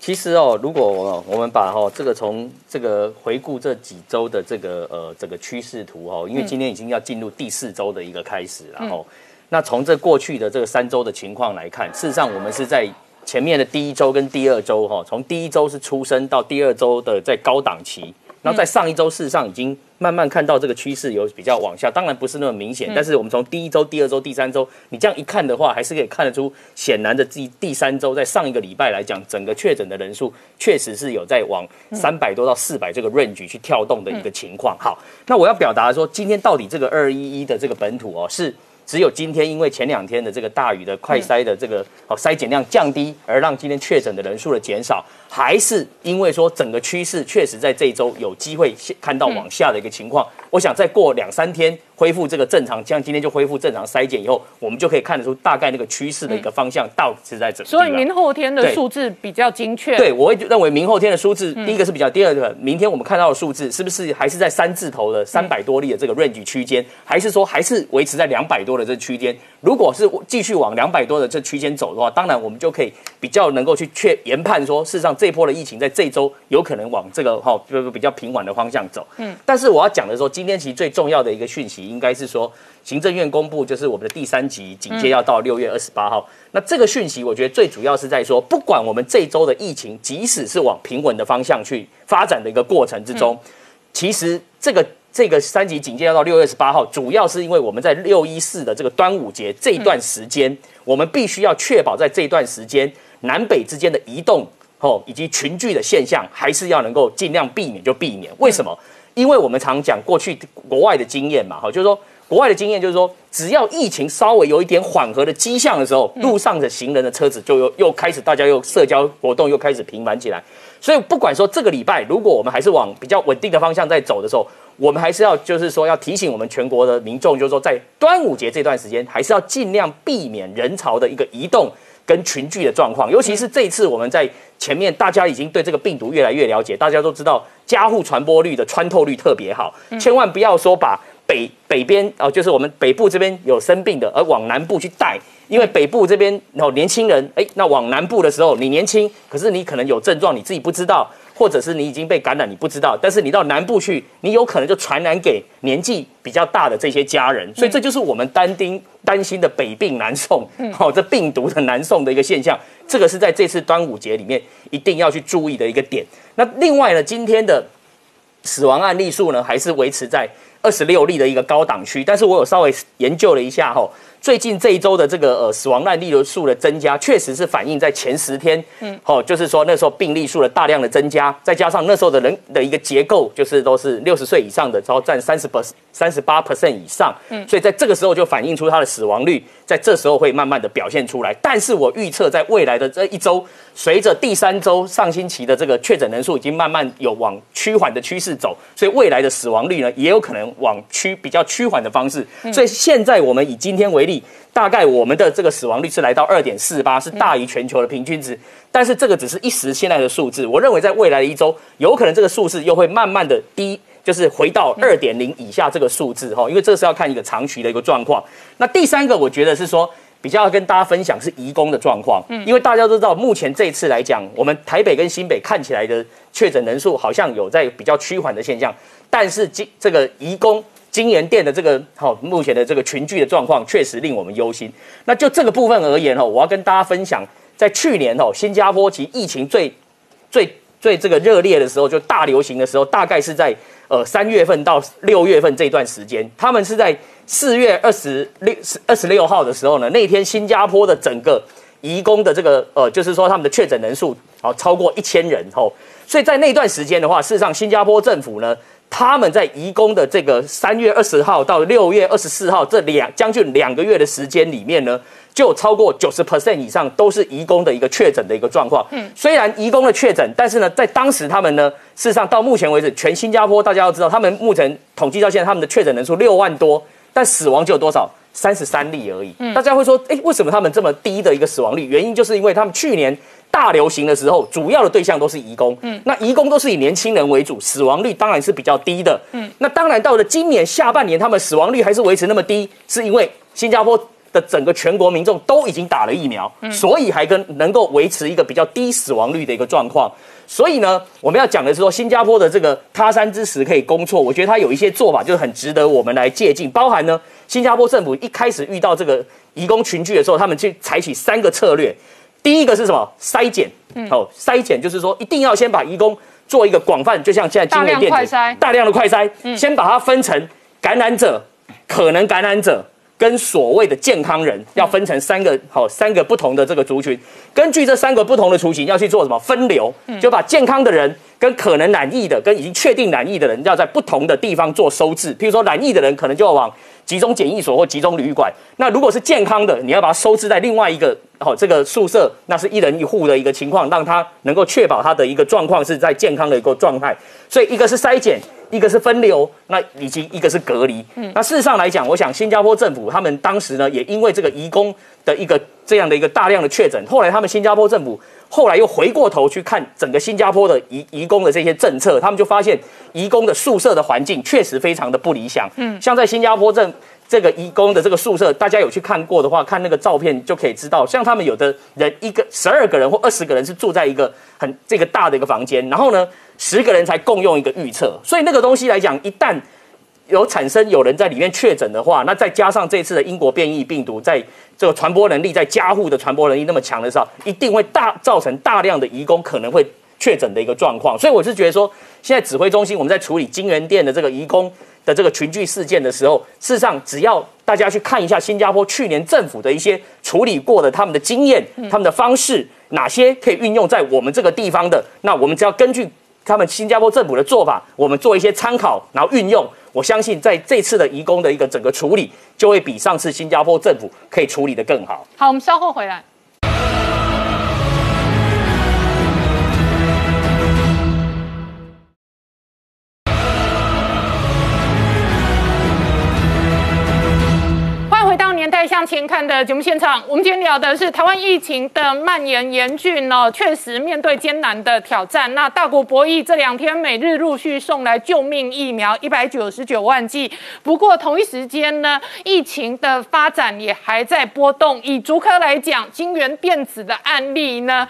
其实哦，如果我我们把哈这个从这个回顾这几周的这个呃这个趋势图哈，因为今天已经要进入第四周的一个开始，然后那从这过去的这个三周的情况来看，事实上我们是在前面的第一周跟第二周哈，从第一周是出生到第二周的在高档期。然后在上一周，事实上已经慢慢看到这个趋势有比较往下，当然不是那么明显，但是我们从第一周、第二周、第三周，你这样一看的话，还是可以看得出，显然的第第三周在上一个礼拜来讲，整个确诊的人数确实是有在往三百多到四百这个 range 去跳动的一个情况。好，那我要表达说，今天到底这个二一一的这个本土哦是。只有今天，因为前两天的这个大雨的快筛的这个哦筛检量降低，而让今天确诊的人数的减少，还是因为说整个趋势确实在这一周有机会看到往下的一个情况。我想再过两三天。恢复这个正常，像今天就恢复正常筛检以后，我们就可以看得出大概那个趋势的一个方向到底是在怎么。所以明后天的数字比较精确。对，我会认为明后天的数字，第一个是比较，第二个明天我们看到的数字是不是还是在三字头的三百多例的这个 range 区间，还是说还是维持在两百多的这区间？如果是继续往两百多的这区间走的话，当然我们就可以比较能够去确研判说，事实上这一波的疫情在这周有可能往这个哈就是比较平稳的方向走。嗯，但是我要讲的说，今天其实最重要的一个讯息应该是说。行政院公布就是我们的第三级警戒要到六月二十八号。那这个讯息，我觉得最主要是在说，不管我们这周的疫情，即使是往平稳的方向去发展的一个过程之中，其实这个这个三级警戒要到六月二十八号，主要是因为我们在六一四的这个端午节这一段时间，我们必须要确保在这一段时间南北之间的移动哦，以及群聚的现象，还是要能够尽量避免就避免。为什么？因为我们常讲过去国外的经验嘛，哈，就是说。国外的经验就是说，只要疫情稍微有一点缓和的迹象的时候，路上的行人的车子就又又开始，大家又社交活动又开始频繁起来。所以，不管说这个礼拜，如果我们还是往比较稳定的方向在走的时候，我们还是要就是说要提醒我们全国的民众，就是说在端午节这段时间，还是要尽量避免人潮的一个移动跟群聚的状况。尤其是这一次我们在前面，大家已经对这个病毒越来越了解，大家都知道加户传播率的穿透率特别好，千万不要说把。北北边哦，就是我们北部这边有生病的，而往南部去带，因为北部这边哦年轻人，哎，那往南部的时候，你年轻，可是你可能有症状，你自己不知道，或者是你已经被感染，你不知道，但是你到南部去，你有可能就传染给年纪比较大的这些家人，所以这就是我们担心担心的北病南送，好，这病毒的南送的一个现象，这个是在这次端午节里面一定要去注意的一个点。那另外呢，今天的死亡案例数呢，还是维持在。二十六例的一个高档区，但是我有稍微研究了一下哈，最近这一周的这个呃死亡案例的数的增加，确实是反映在前十天，嗯，好，就是说那时候病例数的大量的增加，再加上那时候的人的一个结构，就是都是六十岁以上的，然后占三十 percent。三十八 percent 以上，嗯，所以在这个时候就反映出它的死亡率，在这时候会慢慢的表现出来。但是我预测在未来的这一周，随着第三周上星期的这个确诊人数已经慢慢有往趋缓的趋势走，所以未来的死亡率呢，也有可能往趋比较趋缓的方式。所以现在我们以今天为例，大概我们的这个死亡率是来到二点四八，是大于全球的平均值。但是这个只是一时现在的数字，我认为在未来的一周，有可能这个数字又会慢慢的低。就是回到二点零以下这个数字哈，因为这是要看一个长期的一个状况。那第三个，我觉得是说比较要跟大家分享是移工的状况，嗯，因为大家都知道，目前这一次来讲，我们台北跟新北看起来的确诊人数好像有在比较趋缓的现象，但是今这个移工金源店的这个好目前的这个群聚的状况确实令我们忧心。那就这个部分而言哦，我要跟大家分享，在去年哦，新加坡其疫情最最最这个热烈的时候，就大流行的时候，大概是在。呃，三月份到六月份这段时间，他们是在四月二十六、二十六号的时候呢，那天新加坡的整个移工的这个呃，就是说他们的确诊人数好超过一千人吼，所以在那段时间的话，事实上新加坡政府呢，他们在移工的这个三月二十号到六月二十四号这两将近两个月的时间里面呢。就超过九十 percent 以上都是移工的一个确诊的一个状况。嗯，虽然移工的确诊，但是呢，在当时他们呢，事实上到目前为止，全新加坡大家要知道，他们目前统计到现在，他们的确诊人数六万多，但死亡就有多少？三十三例而已。嗯，大家会说，哎，为什么他们这么低的一个死亡率？原因就是因为他们去年大流行的时候，主要的对象都是移工。嗯，那移工都是以年轻人为主，死亡率当然是比较低的。嗯，那当然到了今年下半年，他们死亡率还是维持那么低，是因为新加坡。的整个全国民众都已经打了疫苗，所以还跟能够维持一个比较低死亡率的一个状况。所以呢，我们要讲的是说，新加坡的这个他山之石可以攻错，我觉得它有一些做法就是很值得我们来借鉴。包含呢，新加坡政府一开始遇到这个移工群聚的时候，他们去采取三个策略。第一个是什么？筛检。哦，筛检就是说一定要先把移工做一个广泛，就像现在金源电子大量的快筛，先把它分成感染者、可能感染者。跟所谓的健康人要分成三个好三个不同的这个族群，根据这三个不同的族群要去做什么分流，就把健康的人跟可能染疫的跟已经确定染疫的人要在不同的地方做收治。譬如说染疫的人可能就要往集中检疫所或集中旅馆，那如果是健康的，你要把它收治在另外一个好这个宿舍，那是一人一户的一个情况，让他能够确保他的一个状况是在健康的一个状态。所以一个是筛检。一个是分流，那以及一个是隔离。嗯，那事实上来讲，我想新加坡政府他们当时呢，也因为这个移工的一个这样的一个大量的确诊，后来他们新加坡政府后来又回过头去看整个新加坡的移移工的这些政策，他们就发现移工的宿舍的环境确实非常的不理想。嗯，像在新加坡政这个移工的这个宿舍，大家有去看过的话，看那个照片就可以知道，像他们有的人一个十二个人或二十个人是住在一个很这个大的一个房间，然后呢。十个人才共用一个预测，所以那个东西来讲，一旦有产生有人在里面确诊的话，那再加上这次的英国变异病毒，在这个传播能力在加护的传播能力那么强的时候，一定会大造成大量的移工可能会确诊的一个状况。所以我是觉得说，现在指挥中心我们在处理金源店的这个移工的这个群聚事件的时候，事实上只要大家去看一下新加坡去年政府的一些处理过的他们的经验、他们的方式，哪些可以运用在我们这个地方的，那我们只要根据。他们新加坡政府的做法，我们做一些参考，然后运用。我相信在这次的移工的一个整个处理，就会比上次新加坡政府可以处理的更好。好，我们稍后回来。年代向前看的节目现场，我们今天聊的是台湾疫情的蔓延严峻哦，确实面对艰难的挑战。那大国博弈这两天每日陆续送来救命疫苗一百九十九万剂，不过同一时间呢，疫情的发展也还在波动。以竹科来讲，金源电子的案例呢？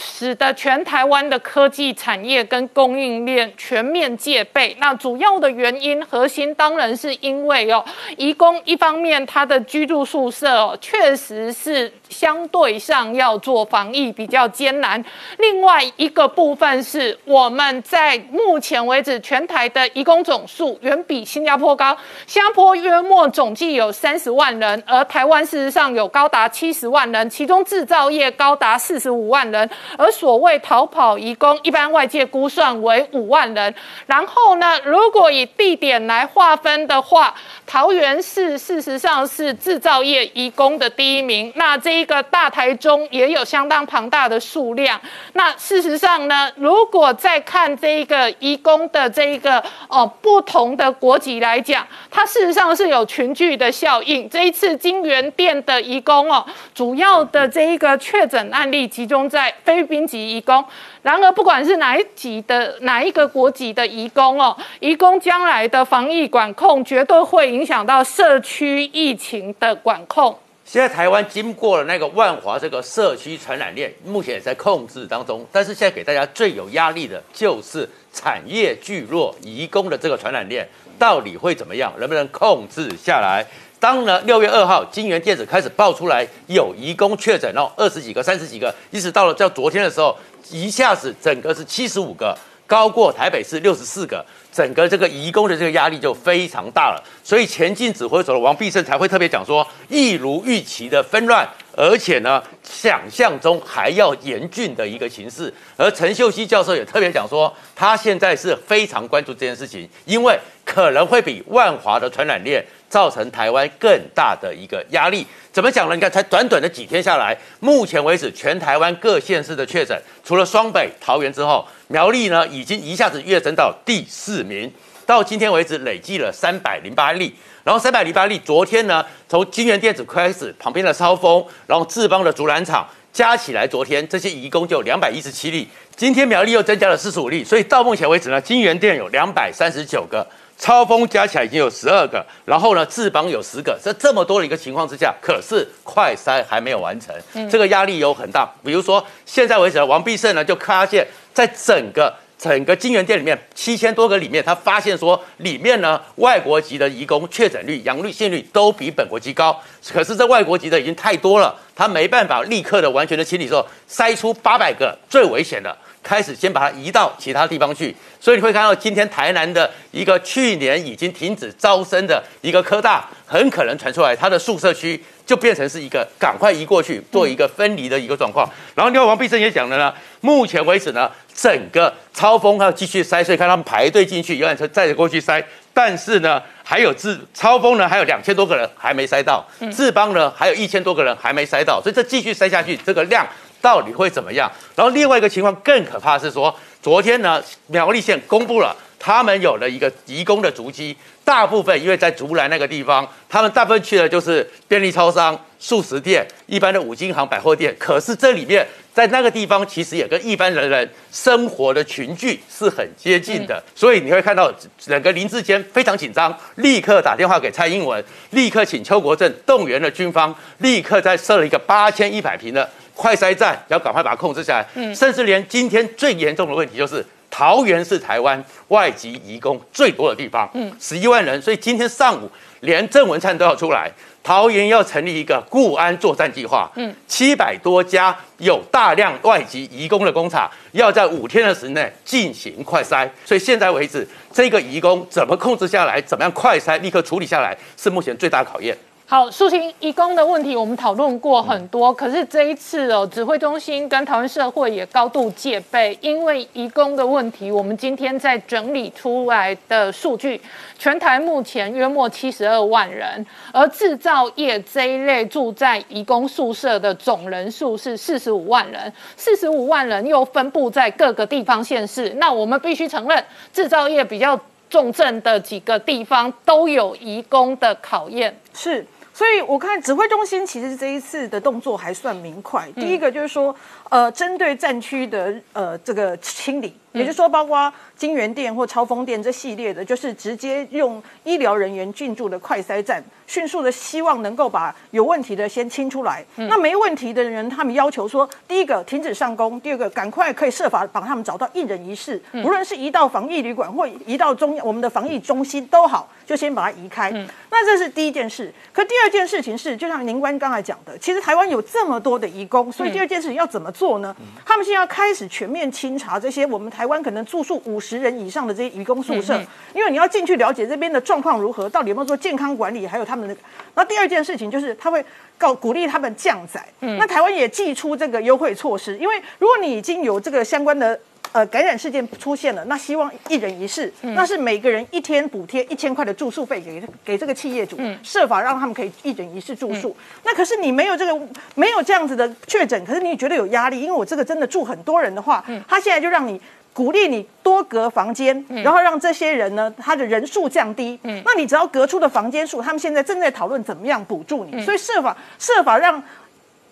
使得全台湾的科技产业跟供应链全面戒备。那主要的原因核心当然是因为哦，移工一方面他的居住宿舍哦，确实是相对上要做防疫比较艰难。另外一个部分是我们在目前为止全台的移工总数远比新加坡高，新加坡约莫总计有三十万人，而台湾事实上有高达七十万人，其中制造业高达四十五万人。而所谓逃跑移工，一般外界估算为五万人。然后呢，如果以地点来划分的话，桃园市事实上是制造业移工的第一名。那这一个大台中也有相当庞大的数量。那事实上呢，如果再看这一个移工的这一个哦不同的国籍来讲，它事实上是有群聚的效应。这一次金源店的移工哦，主要的这一个确诊案例集中在非。菲律宾籍移工，然而不管是哪一级的哪一个国籍的移工哦，移工将来的防疫管控绝对会影响到社区疫情的管控。现在台湾经过了那个万华这个社区传染链，目前也在控制当中。但是现在给大家最有压力的就是产业聚落移工的这个传染链，到底会怎么样？能不能控制下来？当呢六月二号，金源电子开始爆出来有移工确诊哦，二十几个、三十几个，一直到了叫昨天的时候，一下子整个是七十五个，高过台北市六十四个，整个这个移工的这个压力就非常大了。所以前进指挥所的王必胜才会特别讲说，一如预期的纷乱，而且呢，想象中还要严峻的一个形势。而陈秀熙教授也特别讲说，他现在是非常关注这件事情，因为可能会比万华的传染链。造成台湾更大的一个压力，怎么讲呢？你看，才短短的几天下来，目前为止，全台湾各县市的确诊，除了双北、桃园之后，苗栗呢，已经一下子跃升到第四名。到今天为止，累计了三百零八例。然后三百零八例，昨天呢，从金源电子开始，旁边的超峰，然后志邦的竹篮厂，加起来，昨天这些移工就两百一十七例。今天苗栗又增加了四十五例，所以到目前为止呢，金源店有两百三十九个。超风加起来已经有十二个，然后呢，智邦有十个，在这么多的一个情况之下，可是快筛还没有完成，这个压力有很大。比如说现在为止，王必胜呢就发现，在整个整个金源店里面七千多个里面，他发现说里面呢外国籍的移工确诊率、阳率性率都比本国籍高，可是这外国籍的已经太多了，他没办法立刻的完全的清理之后，筛出八百个最危险的。开始先把它移到其他地方去，所以你会看到今天台南的一个去年已经停止招生的一个科大，很可能传出来它的宿舍区就变成是一个赶快移过去做一个分离的一个状况。然后另外王必胜也讲了呢，目前为止呢，整个超风还要继续塞，所以看他们排队进去，游览车载着过去塞，但是呢，还有自超风呢，还有两千多个人还没塞到，志邦呢，还有一千多个人还没塞到，所以这继续塞下去，这个量。到底会怎么样？然后另外一个情况更可怕是说，昨天呢，苗栗县公布了他们有了一个移工的足迹，大部分因为在竹篮那个地方，他们大部分去的就是便利超商、素食店、一般的五金行、百货店。可是这里面在那个地方，其实也跟一般人人生活的群聚是很接近的，所以你会看到整个林志坚非常紧张，立刻打电话给蔡英文，立刻请邱国正动员了军方，立刻在设了一个八千一百平的。快筛站要赶快把它控制下来，嗯，甚至连今天最严重的问题就是桃园是台湾外籍移工最多的地方，嗯，十一万人，所以今天上午连郑文灿都要出来，桃园要成立一个固安作战计划，嗯，七百多家有大量外籍移工的工厂要在五天的时间内进行快筛，所以现在为止，这个移工怎么控制下来，怎么样快筛立刻处理下来，是目前最大考验。好，苏晴移工的问题我们讨论过很多，可是这一次哦，指挥中心跟台湾社会也高度戒备，因为移工的问题，我们今天在整理出来的数据，全台目前约莫七十二万人，而制造业这一类住在移工宿舍的总人数是四十五万人，四十五万人又分布在各个地方县市，那我们必须承认，制造业比较重症的几个地方都有移工的考验，是。所以我看指挥中心其实这一次的动作还算明快。第一个就是说，呃，针对战区的呃这个清理，也就是说，包括金源店或超风店这系列的，就是直接用医疗人员进驻的快筛站。迅速的希望能够把有问题的先清出来，那没问题的人，他们要求说，第一个停止上工，第二个赶快可以设法把他们找到一人一室，无论是移到防疫旅馆或移到中我们的防疫中心都好，就先把它移开。那这是第一件事。可第二件事情是，就像宁官刚才讲的，其实台湾有这么多的移工，所以第二件事情要怎么做呢？他们现在要开始全面清查这些我们台湾可能住宿五十人以上的这些移工宿舍，因为你要进去了解这边的状况如何，到底有没有做健康管理，还有他们的。那第二件事情就是他会告鼓励他们降载，那台湾也寄出这个优惠措施，因为如果你已经有这个相关的呃感染事件出现了，那希望一人一室，那是每个人一天补贴一千块的住宿费给给这个企业主，设法让他们可以一人一室住宿。那可是你没有这个没有这样子的确诊，可是你觉得有压力，因为我这个真的住很多人的话，他现在就让你。鼓励你多隔房间，然后让这些人呢，他的人数降低。嗯，那你只要隔出的房间数，他们现在正在讨论怎么样补助你，所以设法设法让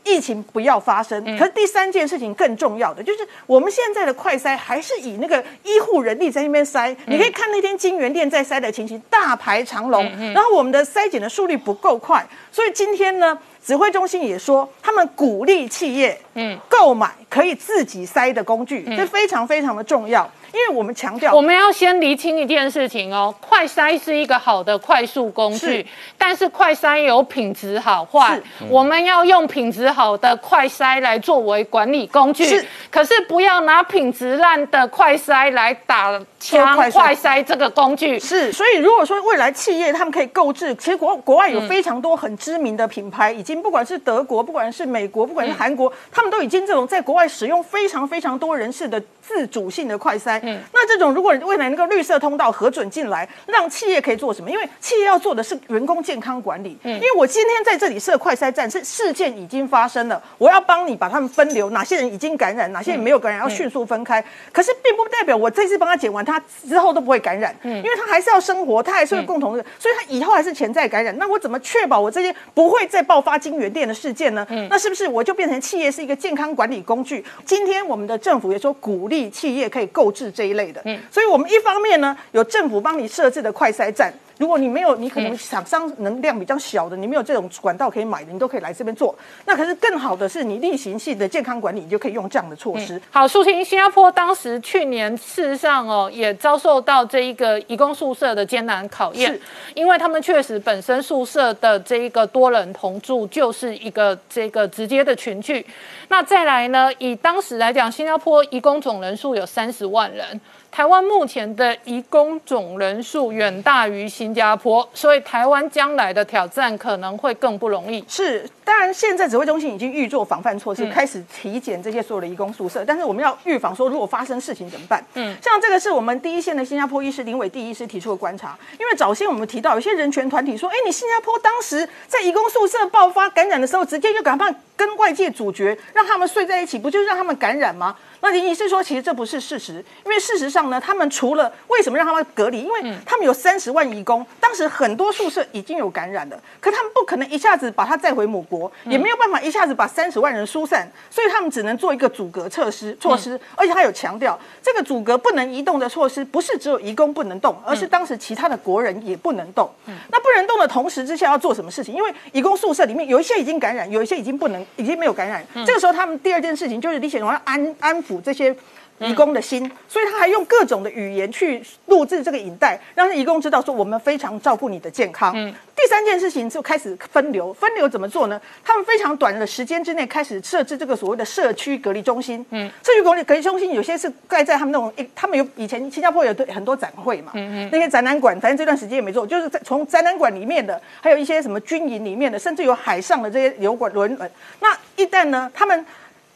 疫情不要发生。可是第三件事情更重要的就是，我们现在的快筛还是以那个医护人力在那边筛。你可以看那天金源店在筛的情形，大排长龙，然后我们的筛检的速率不够快，所以今天呢。指挥中心也说，他们鼓励企业嗯购买可以自己塞的工具，这非常非常的重要。因为我们强调，我们要先厘清一件事情哦，快筛是一个好的快速工具，但是快筛有品质好坏，我们要用品质好的快筛来作为管理工具，是，可是不要拿品质烂的快筛来打枪快筛这个工具。是，所以如果说未来企业他们可以购置，其实国国外有非常多很知名的品牌，已经不管是德国，不管是美国，不管是韩国，他们都已经这种在国外使用非常非常多人士的自主性的快筛。嗯，那这种如果未来那个绿色通道核准进来，让企业可以做什么？因为企业要做的是员工健康管理。嗯，因为我今天在这里设快筛站，是事件已经发生了，我要帮你把他们分流，哪些人已经感染，哪些人没有感染，要迅速分开。可是并不代表我这次帮他检完，他之后都不会感染。嗯，因为他还是要生活，他还是会共同的，所以他以后还是潜在感染。那我怎么确保我这些不会再爆发金源店的事件呢？嗯那是不是我就变成企业是一个健康管理工具？今天我们的政府也说鼓励企业可以购置这一类的，嗯所以我们一方面呢有政府帮你设置的快筛站。如果你没有，你可能厂商能量比较小的，你没有这种管道可以买的，你都可以来这边做。那可是更好的是，你例行性的健康管理，你就可以用这样的措施。好，苏婷，新加坡当时去年事实上哦，也遭受到这一个移工宿舍的艰难考验，因为他们确实本身宿舍的这一个多人同住就是一个这个直接的群聚。那再来呢，以当时来讲，新加坡移工总人数有三十万人。台湾目前的移工总人数远大于新加坡，所以台湾将来的挑战可能会更不容易。是，当然现在指挥中心已经预做防范措施，开始体检这些所有的移工宿舍，但是我们要预防说，如果发生事情怎么办？嗯，像这个是我们第一线的新加坡医师林伟第医师提出的观察，因为早先我们提到有些人权团体说，哎，你新加坡当时在移工宿舍爆发感染的时候，直接就赶快跟外界主角，让他们睡在一起，不就是让他们感染吗？那林医师说，其实这不是事实，因为事实上呢，他们除了为什么让他们隔离？因为他们有三十万移工，当时很多宿舍已经有感染了，可他们不可能一下子把他载回母国，也没有办法一下子把三十万人疏散，所以他们只能做一个阻隔措施措施。而且他有强调，这个阻隔不能移动的措施，不是只有移工不能动，而是当时其他的国人也不能动。那不能动的同时之下要做什么事情？因为移工宿舍里面有一些已经感染，有一些已经不能，已经没有感染。这个时候他们第二件事情就是李显荣要安安。抚这些义工的心，所以他还用各种的语言去录制这个影带，让义工知道说我们非常照顾你的健康。第三件事情就开始分流，分流怎么做呢？他们非常短的时间之内开始设置这个所谓的社区隔离中心。嗯，社区隔离隔离中心有些是盖在他们那种，他们有以前新加坡有很多展会嘛，嗯嗯，那些展览馆，反正这段时间也没做，就是在从展览馆里面的，还有一些什么军营里面的，甚至有海上的这些油管轮轮。那一旦呢，他们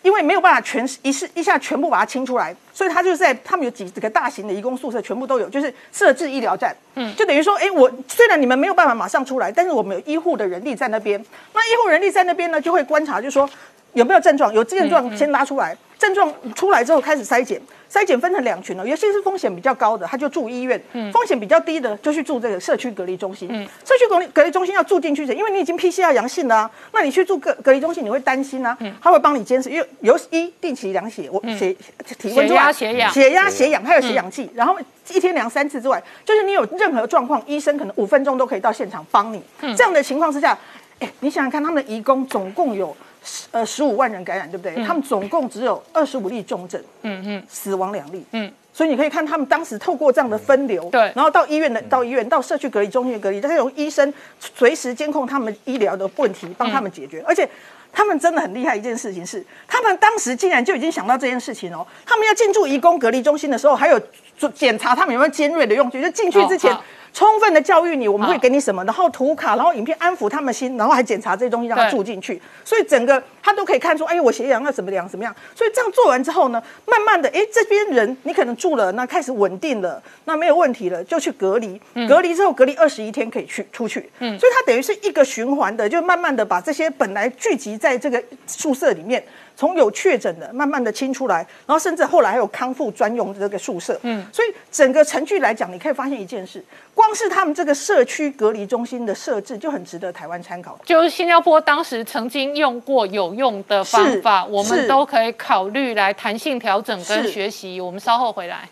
因为没有办法全一试一下全部把它清出来，所以他就是在他们有几几个大型的移工宿舍，全部都有，就是设置医疗站，嗯，就等于说，哎，我虽然你们没有办法马上出来，但是我们有医护的人力在那边，那医护人力在那边呢，就会观察，就说有没有症状，有症状先拉出来，症状出来之后开始筛检。筛检分成两群哦，有些是风险比较高的，他就住医院；风险比较低的就去住这个社区隔离中心。社区隔离隔离中心要住进去的，因为你已经 PCR 阳性了啊，那你去住隔隔离中心，你会担心啊，他会帮你监视，因为有一定期量血，我血体温、血压、血氧、血压、血氧，还有血氧计，然后一天量三次之外，就是你有任何状况，医生可能五分钟都可以到现场帮你。这样的情况之下，哎，你想想看，他们的义工总共有。呃，十五万人感染，对不对？他们总共只有二十五例重症，嗯嗯，死亡两例，嗯，所以你可以看他们当时透过这样的分流，对，然后到医院的到医院到社区隔离中心隔离，但是有医生随时监控他们医疗的问题，帮他们解决。而且他们真的很厉害，一件事情是，他们当时竟然就已经想到这件事情哦。他们要进驻移工隔离中心的时候，还有检查他们有没有尖锐的用具，就进去之前。充分的教育你，我们会给你什么，然后图卡，然后影片安抚他们心，然后还检查这些东西让他住进去，所以整个他都可以看出，哎，我血氧要怎么样怎么样。所以这样做完之后呢，慢慢的，哎，这边人你可能住了，那开始稳定了，那没有问题了，就去隔离，隔离之后隔离二十一天可以去出去。嗯，所以它等于是一个循环的，就慢慢的把这些本来聚集在这个宿舍里面。从有确诊的，慢慢的清出来，然后甚至后来还有康复专用的这个宿舍，嗯，所以整个程序来讲，你可以发现一件事，光是他们这个社区隔离中心的设置就很值得台湾参考。就是新加坡当时曾经用过有用的方法，我们都可以考虑来弹性调整跟学习。我们稍后回来。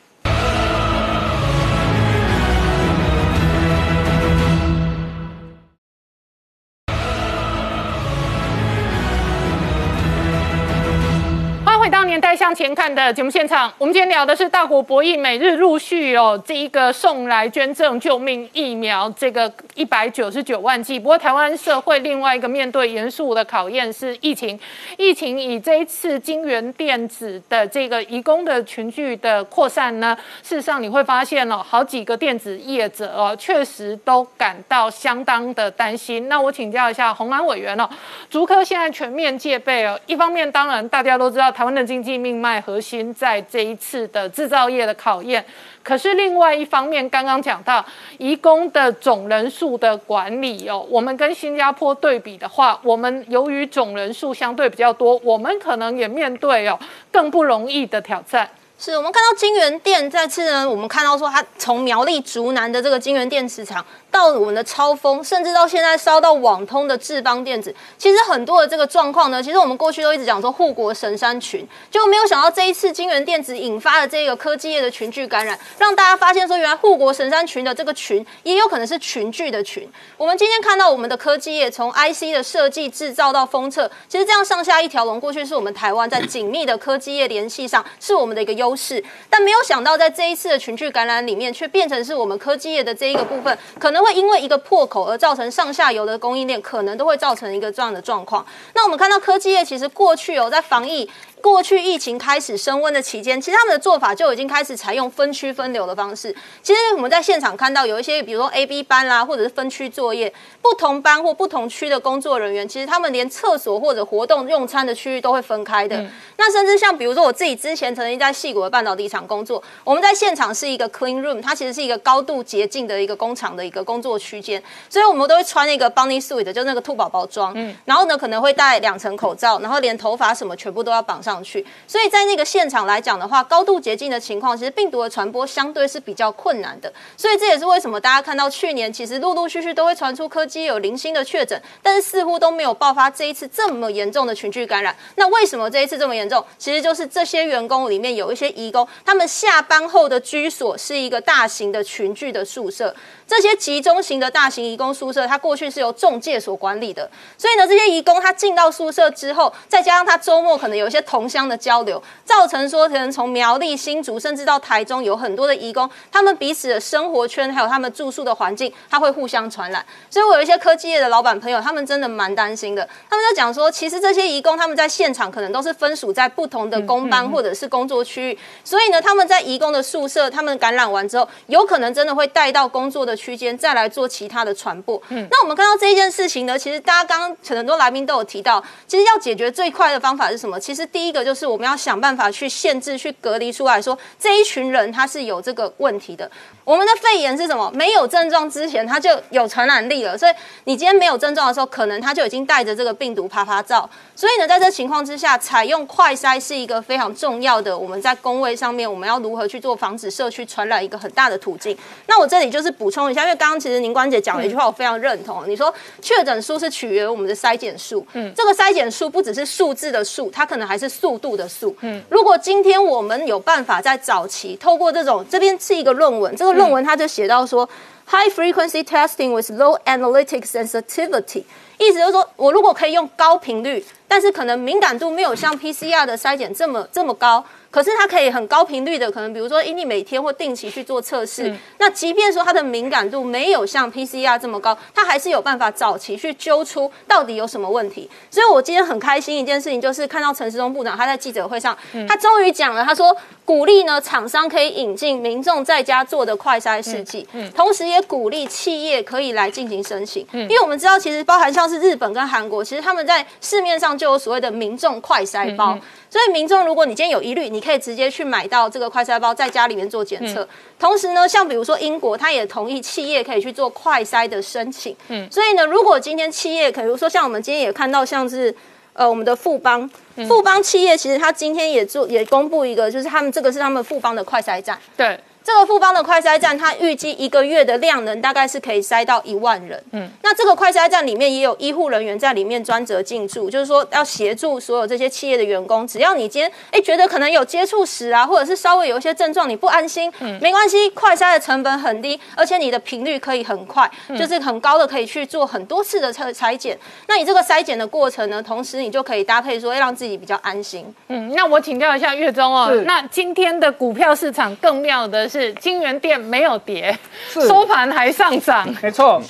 年代向前看的节目现场，我们今天聊的是大国博弈，每日陆续哦，这一个送来捐赠救命疫苗，这个一百九十九万剂。不过台湾社会另外一个面对严肃的考验是疫情，疫情以这一次金源电子的这个移工的群聚的扩散呢，事实上你会发现哦，好几个电子业者哦，确实都感到相当的担心。那我请教一下洪安委员哦，竹科现在全面戒备哦，一方面当然大家都知道台湾经经济命脉核心在这一次的制造业的考验，可是另外一方面，刚刚讲到移工的总人数的管理哦，我们跟新加坡对比的话，我们由于总人数相对比较多，我们可能也面对哦更不容易的挑战。是我们看到金源电再次呢，我们看到说它从苗栗竹南的这个金源电池厂。到我们的超风，甚至到现在烧到网通的智邦电子，其实很多的这个状况呢，其实我们过去都一直讲说护国神山群，就没有想到这一次金源电子引发的这个科技业的群聚感染，让大家发现说，原来护国神山群的这个群也有可能是群聚的群。我们今天看到我们的科技业从 IC 的设计制造到封测，其实这样上下一条龙，过去是我们台湾在紧密的科技业联系上是我们的一个优优势，但没有想到在这一次的群聚感染里面，却变成是我们科技业的这一个部分可能。会因为一个破口而造成上下游的供应链可能都会造成一个这样的状况。那我们看到科技业其实过去有在防疫。过去疫情开始升温的期间，其实他们的做法就已经开始采用分区分流的方式。其实我们在现场看到有一些，比如说 A、B 班啦，或者是分区作业，不同班或不同区的工作人员，其实他们连厕所或者活动用餐的区域都会分开的。那甚至像比如说我自己之前曾经在细谷的半导体厂工作，我们在现场是一个 clean room，它其实是一个高度洁净的一个工厂的一个工作区间，所以我们都会穿那个 bunny suit，就那个兔宝宝装，嗯然后呢可能会戴两层口罩，然后连头发什么全部都要绑上上去，所以在那个现场来讲的话，高度洁净的情况，其实病毒的传播相对是比较困难的。所以这也是为什么大家看到去年其实陆陆续续都会传出科技有零星的确诊，但是似乎都没有爆发这一次这么严重的群聚感染。那为什么这一次这么严重？其实就是这些员工里面有一些移工，他们下班后的居所是一个大型的群聚的宿舍。这些集中型的大型移工宿舍，它过去是由中介所管理的，所以呢，这些移工他进到宿舍之后，再加上他周末可能有一些同乡的交流，造成说可能从苗栗、新竹甚至到台中有很多的移工，他们彼此的生活圈还有他们住宿的环境，他会互相传染。所以我有一些科技业的老板朋友，他们真的蛮担心的。他们就讲说，其实这些移工他们在现场可能都是分属在不同的工班或者是工作区域，所以呢，他们在移工的宿舍，他们感染完之后，有可能真的会带到工作的。区间再来做其他的传播。嗯，那我们看到这一件事情呢，其实大家刚刚很多来宾都有提到，其实要解决最快的方法是什么？其实第一个就是我们要想办法去限制、去隔离出来说这一群人他是有这个问题的。我们的肺炎是什么？没有症状之前他就有传染力了，所以你今天没有症状的时候，可能他就已经带着这个病毒啪啪照。所以呢，在这情况之下，采用快筛是一个非常重要的。我们在工位上面，我们要如何去做防止社区传染一个很大的途径？那我这里就是补充一下。因为刚刚其实宁关姐讲了一句话，我非常认同。你说确诊数是取决于我们的筛检数，嗯，这个筛检数不只是数字的数，它可能还是速度的速。嗯，如果今天我们有办法在早期透过这种，这边是一个论文，这个论文它就写到说，high frequency testing with low analytic sensitivity，意思就是说我如果可以用高频率，但是可能敏感度没有像 PCR 的筛检这么这么高。可是它可以很高频率的，可能比如说，因你每天或定期去做测试，那即便说它的敏感度没有像 PCR 这么高，它还是有办法早期去揪出到底有什么问题。所以我今天很开心一件事情，就是看到陈时中部长他在记者会上，他终于讲了，他说鼓励呢厂商可以引进民众在家做的快筛试剂，嗯同时也鼓励企业可以来进行申请，因为我们知道其实包含像是日本跟韩国，其实他们在市面上就有所谓的民众快筛包。所以民众，如果你今天有疑虑，你可以直接去买到这个快筛包，在家里面做检测。同时呢，像比如说英国，它也同意企业可以去做快筛的申请。嗯，所以呢，如果今天企业，比如说像我们今天也看到，像是呃我们的富邦，富邦企业其实他今天也做也公布一个，就是他们这个是他们富邦的快筛站。对。这个富邦的快筛站，它预计一个月的量能大概是可以筛到一万人。嗯，那这个快筛站里面也有医护人员在里面专责进驻，就是说要协助所有这些企业的员工。只要你今天哎觉得可能有接触史啊，或者是稍微有一些症状，你不安心，嗯，没关系，快筛的成本很低，而且你的频率可以很快，就是很高的，可以去做很多次的测裁剪。那你这个筛检的过程呢，同时你就可以搭配说，让自己比较安心。嗯，那我请教一下月中哦，那今天的股票市场更妙的是。是金源店没有跌，收盘还上涨。没错，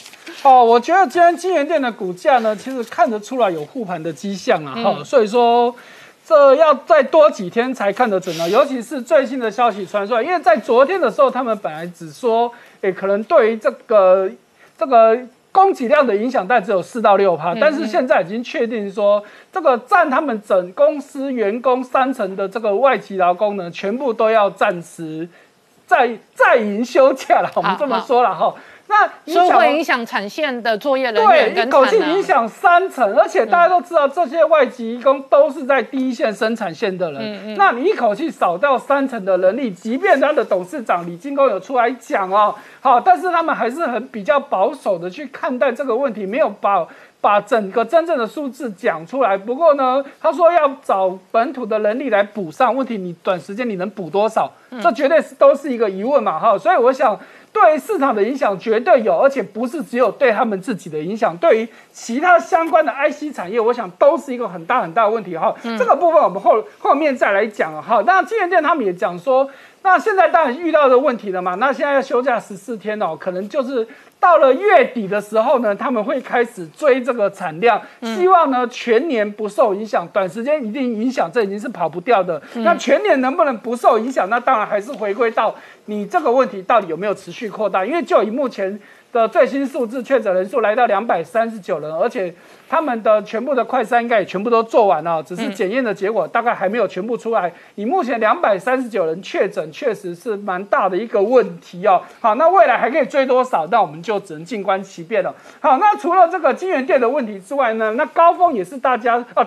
哦，我觉得今天金源店的股价呢，其实看得出来有护盘的迹象啊，哈，所以说这要再多几天才看得准呢。尤其是最新的消息传出来，因为在昨天的时候，他们本来只说，诶，可能对于这个这个。供给量的影响但只有四到六趴，但是现在已经确定说，这个占他们整公司员工三成的这个外籍劳工呢，全部都要暂时。在在营休假了，我们这么说了哈。那所以响会影响产线的作业人对，员对一口气影响三成，而且大家都知道，这些外籍移工都是在第一线生产线的人。嗯嗯那你一口气少掉三成的人力，即便他的董事长李金工有出来讲哦，好，但是他们还是很比较保守的去看待这个问题，没有把把整个真正的数字讲出来。不过呢，他说要找本土的人力来补上问题，你短时间你能补多少？这绝对是都是一个疑问嘛，哈。所以我想。对市场的影响绝对有，而且不是只有对他们自己的影响，对于其他相关的 IC 产业，我想都是一个很大很大的问题哈。这个部分我们后后面再来讲哈。那金源店他们也讲说，那现在当然遇到的问题了嘛，那现在要休假十四天哦，可能就是到了月底的时候呢，他们会开始追这个产量，希望呢全年不受影响，短时间一定影响，这已经是跑不掉的。那全年能不能不受影响？那当然还是回归到。你这个问题到底有没有持续扩大？因为就以目前的最新数字，确诊人数来到两百三十九人，而且他们的全部的快筛应该也全部都做完了，只是检验的结果大概还没有全部出来。以目前两百三十九人确诊，确实是蛮大的一个问题哦。好，那未来还可以追多少？那我们就只能静观其变了。好，那除了这个金源店的问题之外呢？那高峰也是大家呃。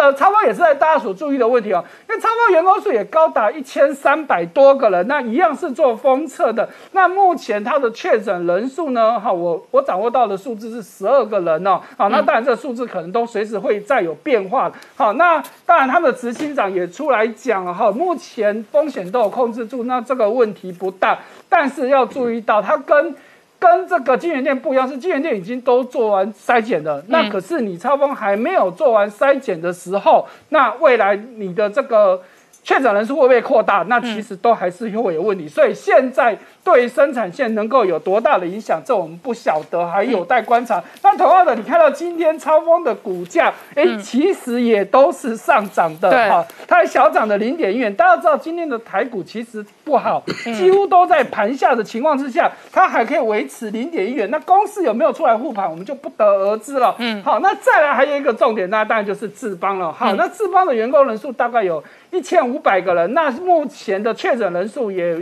呃，超峰也是在大家所注意的问题哦，因为超峰员工数也高达一千三百多个人，那一样是做封测的。那目前它的确诊人数呢？哈，我我掌握到的数字是十二个人哦。好，那当然这个数字可能都随时会再有变化。好，那当然他们的执行长也出来讲了哈，目前风险都有控制住，那这个问题不大。但是要注意到，它跟跟这个金源店不一样，是金源店已经都做完筛检了，那可是你超风还没有做完筛检的时候，那未来你的这个确诊人数会不会扩大？那其实都还是会有问题，所以现在。对生产线能够有多大的影响，这我们不晓得，还有待观察。但同样的，你看到今天超风的股价，哎，其实也都是上涨的，哈，它还小涨的零点一元。大家知道今天的台股其实不好，几乎都在盘下的情况之下，它还可以维持零点一元。那公司有没有出来护盘，我们就不得而知了。嗯，好，那再来还有一个重点，那当然就是智邦了。好，那智邦的员工人数大概有一千五百个人，那目前的确诊人数也。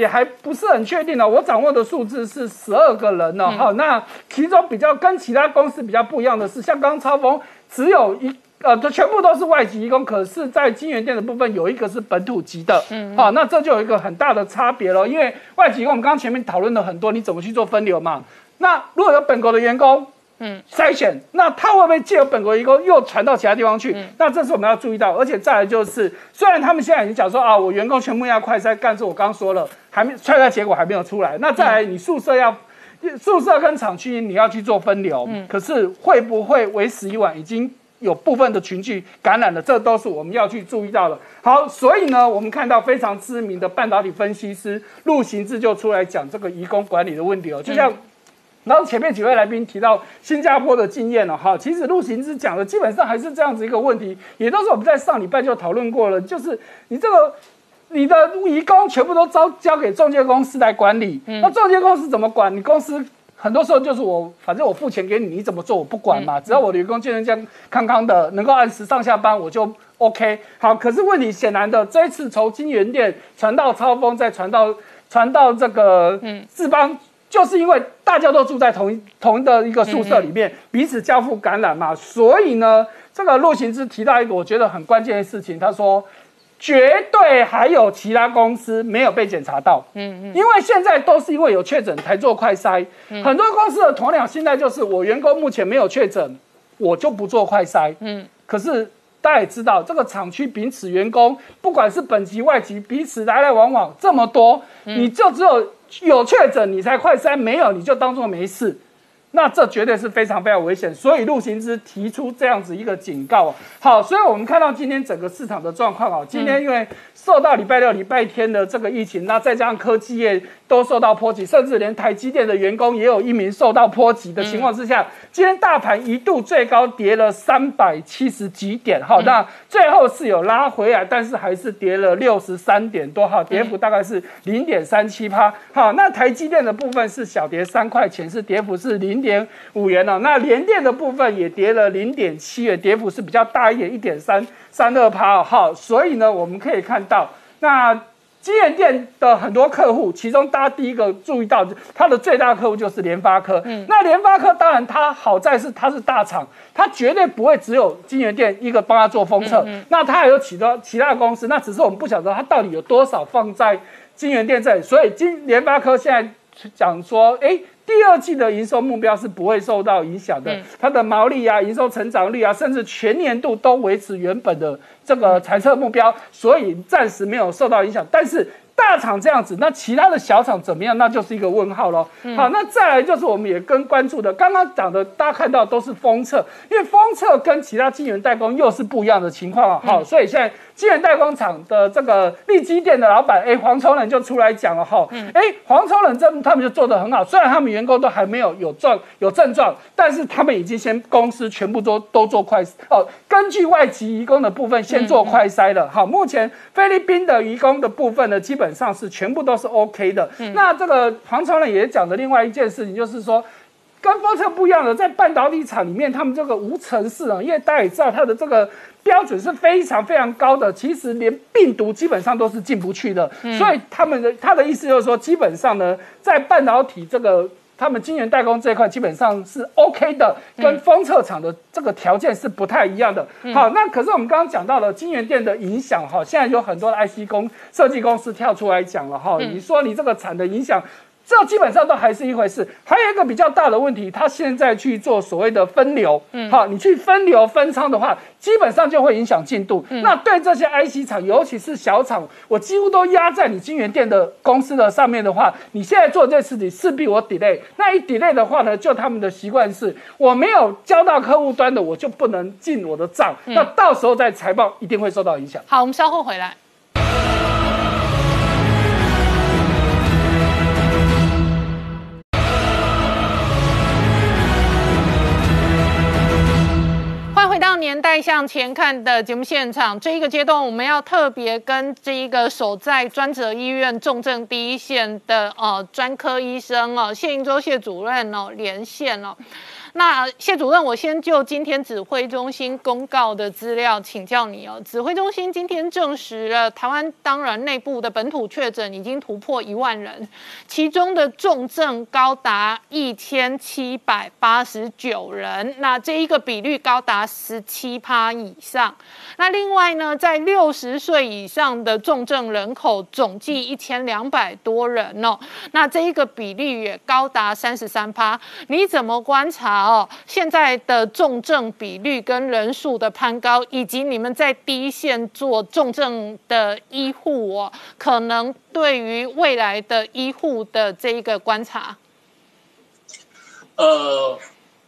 也还不是很确定呢，我掌握的数字是十二个人呢。哈，那其中比较跟其他公司比较不一样的是，像刚刚超峰只有一呃，这全部都是外籍移工，可是，在金源店的部分有一个是本土籍的。嗯，好，那这就有一个很大的差别了。因为外籍工，我们刚刚前面讨论了很多，你怎么去做分流嘛？那如果有本国的员工。嗯，筛选，那他会不会借由本国一个又传到其他地方去？那这是我们要注意到，而且再来就是，虽然他们现在已经讲说啊，我员工全部要快筛，但是我刚刚说了，还没快筛结果还没有出来。那再来，你宿舍要宿舍跟厂区你要去做分流，可是会不会为时已晚？已经有部分的群聚感染了，这都是我们要去注意到的。好，所以呢，我们看到非常知名的半导体分析师陆行志就出来讲这个移工管理的问题哦，就像。然后前面几位来宾提到新加坡的经验了哈，其实陆行之讲的基本上还是这样子一个问题，也都是我们在上礼拜就讨论过了，就是你这个你的移工全部都交交给中介公司来管理，那中介公司怎么管？你公司很多时候就是我反正我付钱给你，你怎么做我不管嘛，只要我的员工健健康康康的，能够按时上下班，我就 OK。好，可是问题显然的，这一次从金源店传到超峰，再传到传到这个嗯志邦。就是因为大家都住在同一同一的一个宿舍里面，彼此交互感染嘛，所以呢，这个陆行之提到一个我觉得很关键的事情，他说绝对还有其他公司没有被检查到，嗯嗯，因为现在都是因为有确诊才做快筛，很多公司的鸵鸟现在就是我员工目前没有确诊，我就不做快筛，嗯，可是大家也知道，这个厂区彼此员工不管是本级外籍彼此来来往往这么多，你就只有。有确诊你才快筛，没有你就当做没事，那这绝对是非常非常危险。所以陆行之提出这样子一个警告。好，所以我们看到今天整个市场的状况啊，今天因为受到礼拜六、礼拜天的这个疫情，那再加上科技业。都受到波及，甚至连台积电的员工也有一名受到波及的情况之下，今天大盘一度最高跌了三百七十几点，好，那最后是有拉回来，但是还是跌了六十三点多，哈，跌幅大概是零点三七趴，好，那台积电的部分是小跌三块钱，是跌幅是零点五元哦，那联电的部分也跌了零点七元，跌幅是比较大一点，一点三三二趴，好，所以呢，我们可以看到那。金元店的很多客户，其中大家第一个注意到，它的最大客户就是联发科。嗯，那联发科当然它好在是它是大厂，它绝对不会只有金元店一个帮它做封测，嗯那它还有其他其他公司，那只是我们不晓得它到底有多少放在金元店这里。所以金联发科现在讲说，哎。第二季的营收目标是不会受到影响的，它的毛利啊、营收成长率啊，甚至全年度都维持原本的这个财测目标，所以暂时没有受到影响。但是大厂这样子，那其他的小厂怎么样？那就是一个问号喽。好，那再来就是我们也跟关注的，刚刚讲的大家看到都是封测，因为封测跟其他晶圆代工又是不一样的情况啊。好，所以现在。晶圆代工厂的这个立基店的老板，哎，黄崇仁就出来讲了哈，哎，黄崇仁这他们就做得很好，虽然他们员工都还没有有状有症状，但是他们已经先公司全部都都做快哦，根据外籍移工的部分先做快筛了，好，目前菲律宾的移工的部分呢，基本上是全部都是 OK 的。那这个黄崇仁也讲的另外一件事情，就是说。跟封测不一样的，在半导体厂里面，他们这个无尘室啊，因为大家也知道它的这个标准是非常非常高的，其实连病毒基本上都是进不去的。所以他们的他的意思就是说，基本上呢，在半导体这个他们晶圆代工这一块，基本上是 OK 的，跟封测厂的这个条件是不太一样的。好，那可是我们刚刚讲到了晶圆店的影响哈，现在有很多的 IC 公设计公司跳出来讲了哈，你说你这个产的影响。这基本上都还是一回事，还有一个比较大的问题，他现在去做所谓的分流，嗯，好，你去分流分仓的话，基本上就会影响进度。那对这些 IC 厂，尤其是小厂，我几乎都压在你晶圆店的公司的上面的话，你现在做这事情势必我 delay，那一 delay 的话呢，就他们的习惯是，我没有交到客户端的，我就不能进我的账，那到时候在财报一定会受到影响。好，我们稍后回来。年代向前看的节目现场，这一个阶段我们要特别跟这一个守在专责医院重症第一线的呃专科医生哦，谢英洲谢主任哦连线哦。那谢主任，我先就今天指挥中心公告的资料请教你哦。指挥中心今天证实了，台湾当然内部的本土确诊已经突破一万人，其中的重症高达一千七百八十九人，那这一个比率高达十七趴以上。那另外呢，在六十岁以上的重症人口总计一千两百多人哦，那这一个比例也高达三十三趴。你怎么观察？哦，现在的重症比率跟人数的攀高，以及你们在第一线做重症的医护哦，可能对于未来的医护的这一个观察。呃，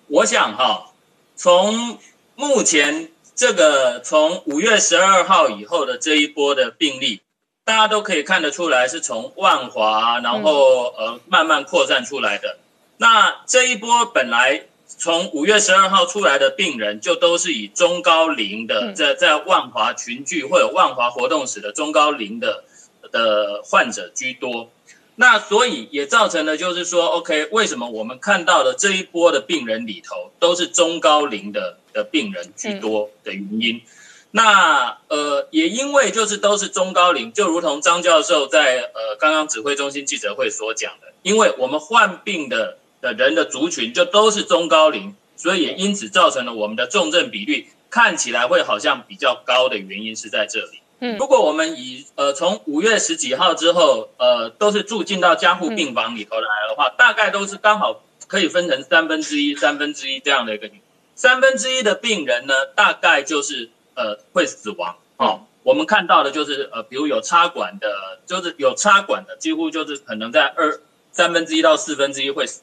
我想哈，从目前这个从五月十二号以后的这一波的病例，大家都可以看得出来，是从万华然后呃慢慢扩散出来的。那这一波本来。从五月十二号出来的病人，就都是以中高龄的，在在万华群聚或者万华活动室的中高龄的的患者居多。那所以也造成了，就是说，OK，为什么我们看到的这一波的病人里头，都是中高龄的的病人居多的原因？那呃，也因为就是都是中高龄，就如同张教授在呃刚刚指挥中心记者会所讲的，因为我们患病的。的人的族群就都是中高龄，所以也因此造成了我们的重症比率看起来会好像比较高的原因是在这里。嗯，如果我们以呃从五月十几号之后，呃都是住进到加护病房里头来的话，大概都是刚好可以分成三分之一、三分之一这样的一个，三分之一的病人呢，大概就是呃会死亡。哦，我们看到的就是呃比如有插管的，就是有插管的，几乎就是可能在二三分之一到四分之一会死。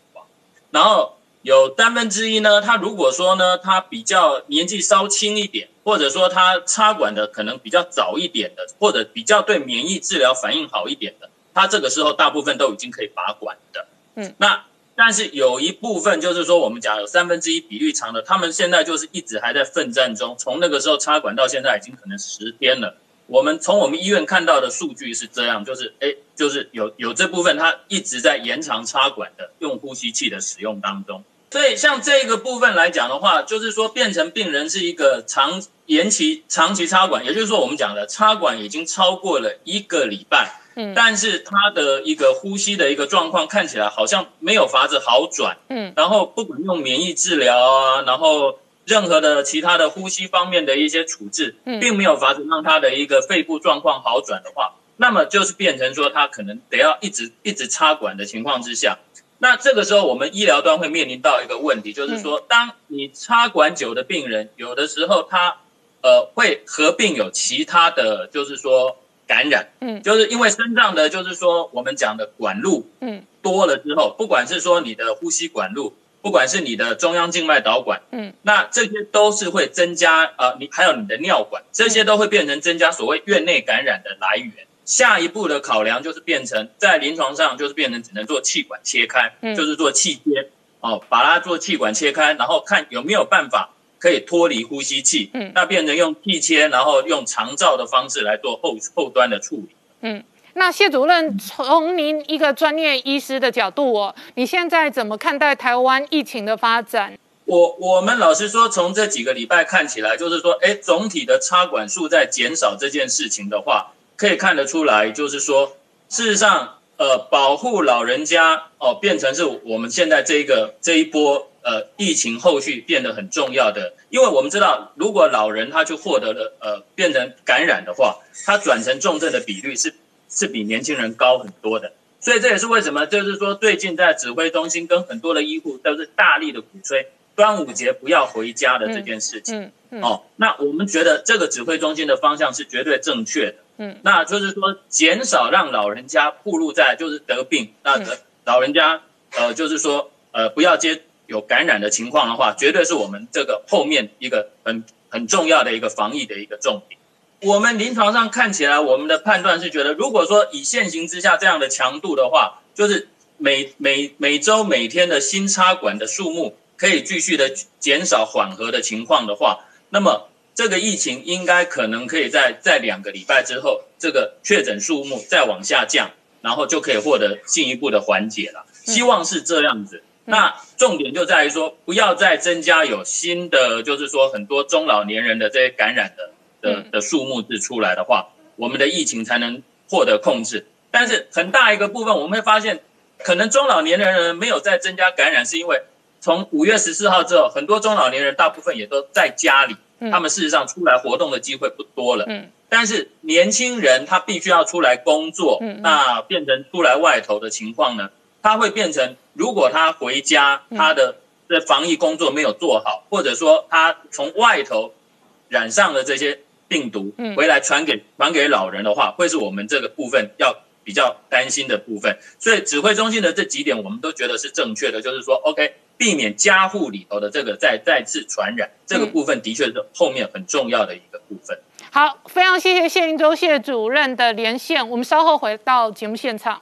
然后有三分之一呢，他如果说呢，他比较年纪稍轻一点，或者说他插管的可能比较早一点的，或者比较对免疫治疗反应好一点的，他这个时候大部分都已经可以拔管的。嗯，那但是有一部分就是说，我们讲有三分之一比率长的，他们现在就是一直还在奋战中，从那个时候插管到现在已经可能十天了。我们从我们医院看到的数据是这样，就是哎，就是有有这部分，它一直在延长插管的用呼吸器的使用当中。所以像这个部分来讲的话，就是说变成病人是一个长延期长期插管，也就是说我们讲的插管已经超过了一个礼拜，嗯，但是他的一个呼吸的一个状况看起来好像没有法子好转，嗯，然后不管用免疫治疗啊，然后任何的其他的呼吸方面的一些处置，嗯，并没有法子让他的一个肺部状况好转的话，那么就是变成说他可能得要一直一直插管的情况之下。那这个时候，我们医疗端会面临到一个问题，就是说，当你插管久的病人，有的时候他，呃，会合并有其他的就是说感染，嗯，就是因为身上的就是说我们讲的管路，嗯，多了之后，不管是说你的呼吸管路，不管是你的中央静脉导管，嗯，那这些都是会增加，呃，你还有你的尿管，这些都会变成增加所谓院内感染的来源。下一步的考量就是变成在临床上就是变成只能做气管切开，就是做气切哦，把它做气管切开，然后看有没有办法可以脱离呼吸器，嗯，那变成用气切，然后用长照的方式来做后后端的处理。嗯，那谢主任从您一个专业医师的角度哦，你现在怎么看待台湾疫情的发展？我我们老实说，从这几个礼拜看起来，就是说，哎，总体的插管数在减少这件事情的话。可以看得出来，就是说，事实上，呃，保护老人家哦，变成是我们现在这一个这一波呃疫情后续变得很重要的，因为我们知道，如果老人他就获得了呃变成感染的话，他转成重症的比率是是比年轻人高很多的，所以这也是为什么，就是说最近在指挥中心跟很多的医护都是大力的鼓吹端午节不要回家的这件事情，哦，那我们觉得这个指挥中心的方向是绝对正确的。嗯，那就是说减少让老人家暴露在就是得病，那老人家呃就是说呃不要接有感染的情况的话，绝对是我们这个后面一个很很重要的一个防疫的一个重点。我们临床上看起来，我们的判断是觉得，如果说以现行之下这样的强度的话，就是每每每周每天的新插管的数目可以继续的减少缓和的情况的话，那么。这个疫情应该可能可以在在两个礼拜之后，这个确诊数目再往下降，然后就可以获得进一步的缓解了。希望是这样子。那重点就在于说，不要再增加有新的，就是说很多中老年人的这些感染的的的数目是出来的话，我们的疫情才能获得控制。但是很大一个部分，我们会发现，可能中老年人没有再增加感染，是因为从五月十四号之后，很多中老年人大部分也都在家里。他们事实上出来活动的机会不多了，嗯，但是年轻人他必须要出来工作，嗯，那变成出来外头的情况呢，他会变成如果他回家，他的这防疫工作没有做好，或者说他从外头染上了这些病毒，嗯，回来传给传给老人的话，会是我们这个部分要比较担心的部分。所以指挥中心的这几点，我们都觉得是正确的，就是说，OK。避免家户里头的这个再再次传染，这个部分的确是后面很重要的一个部分。好，非常谢谢谢林洲谢主任的连线，我们稍后回到节目现场。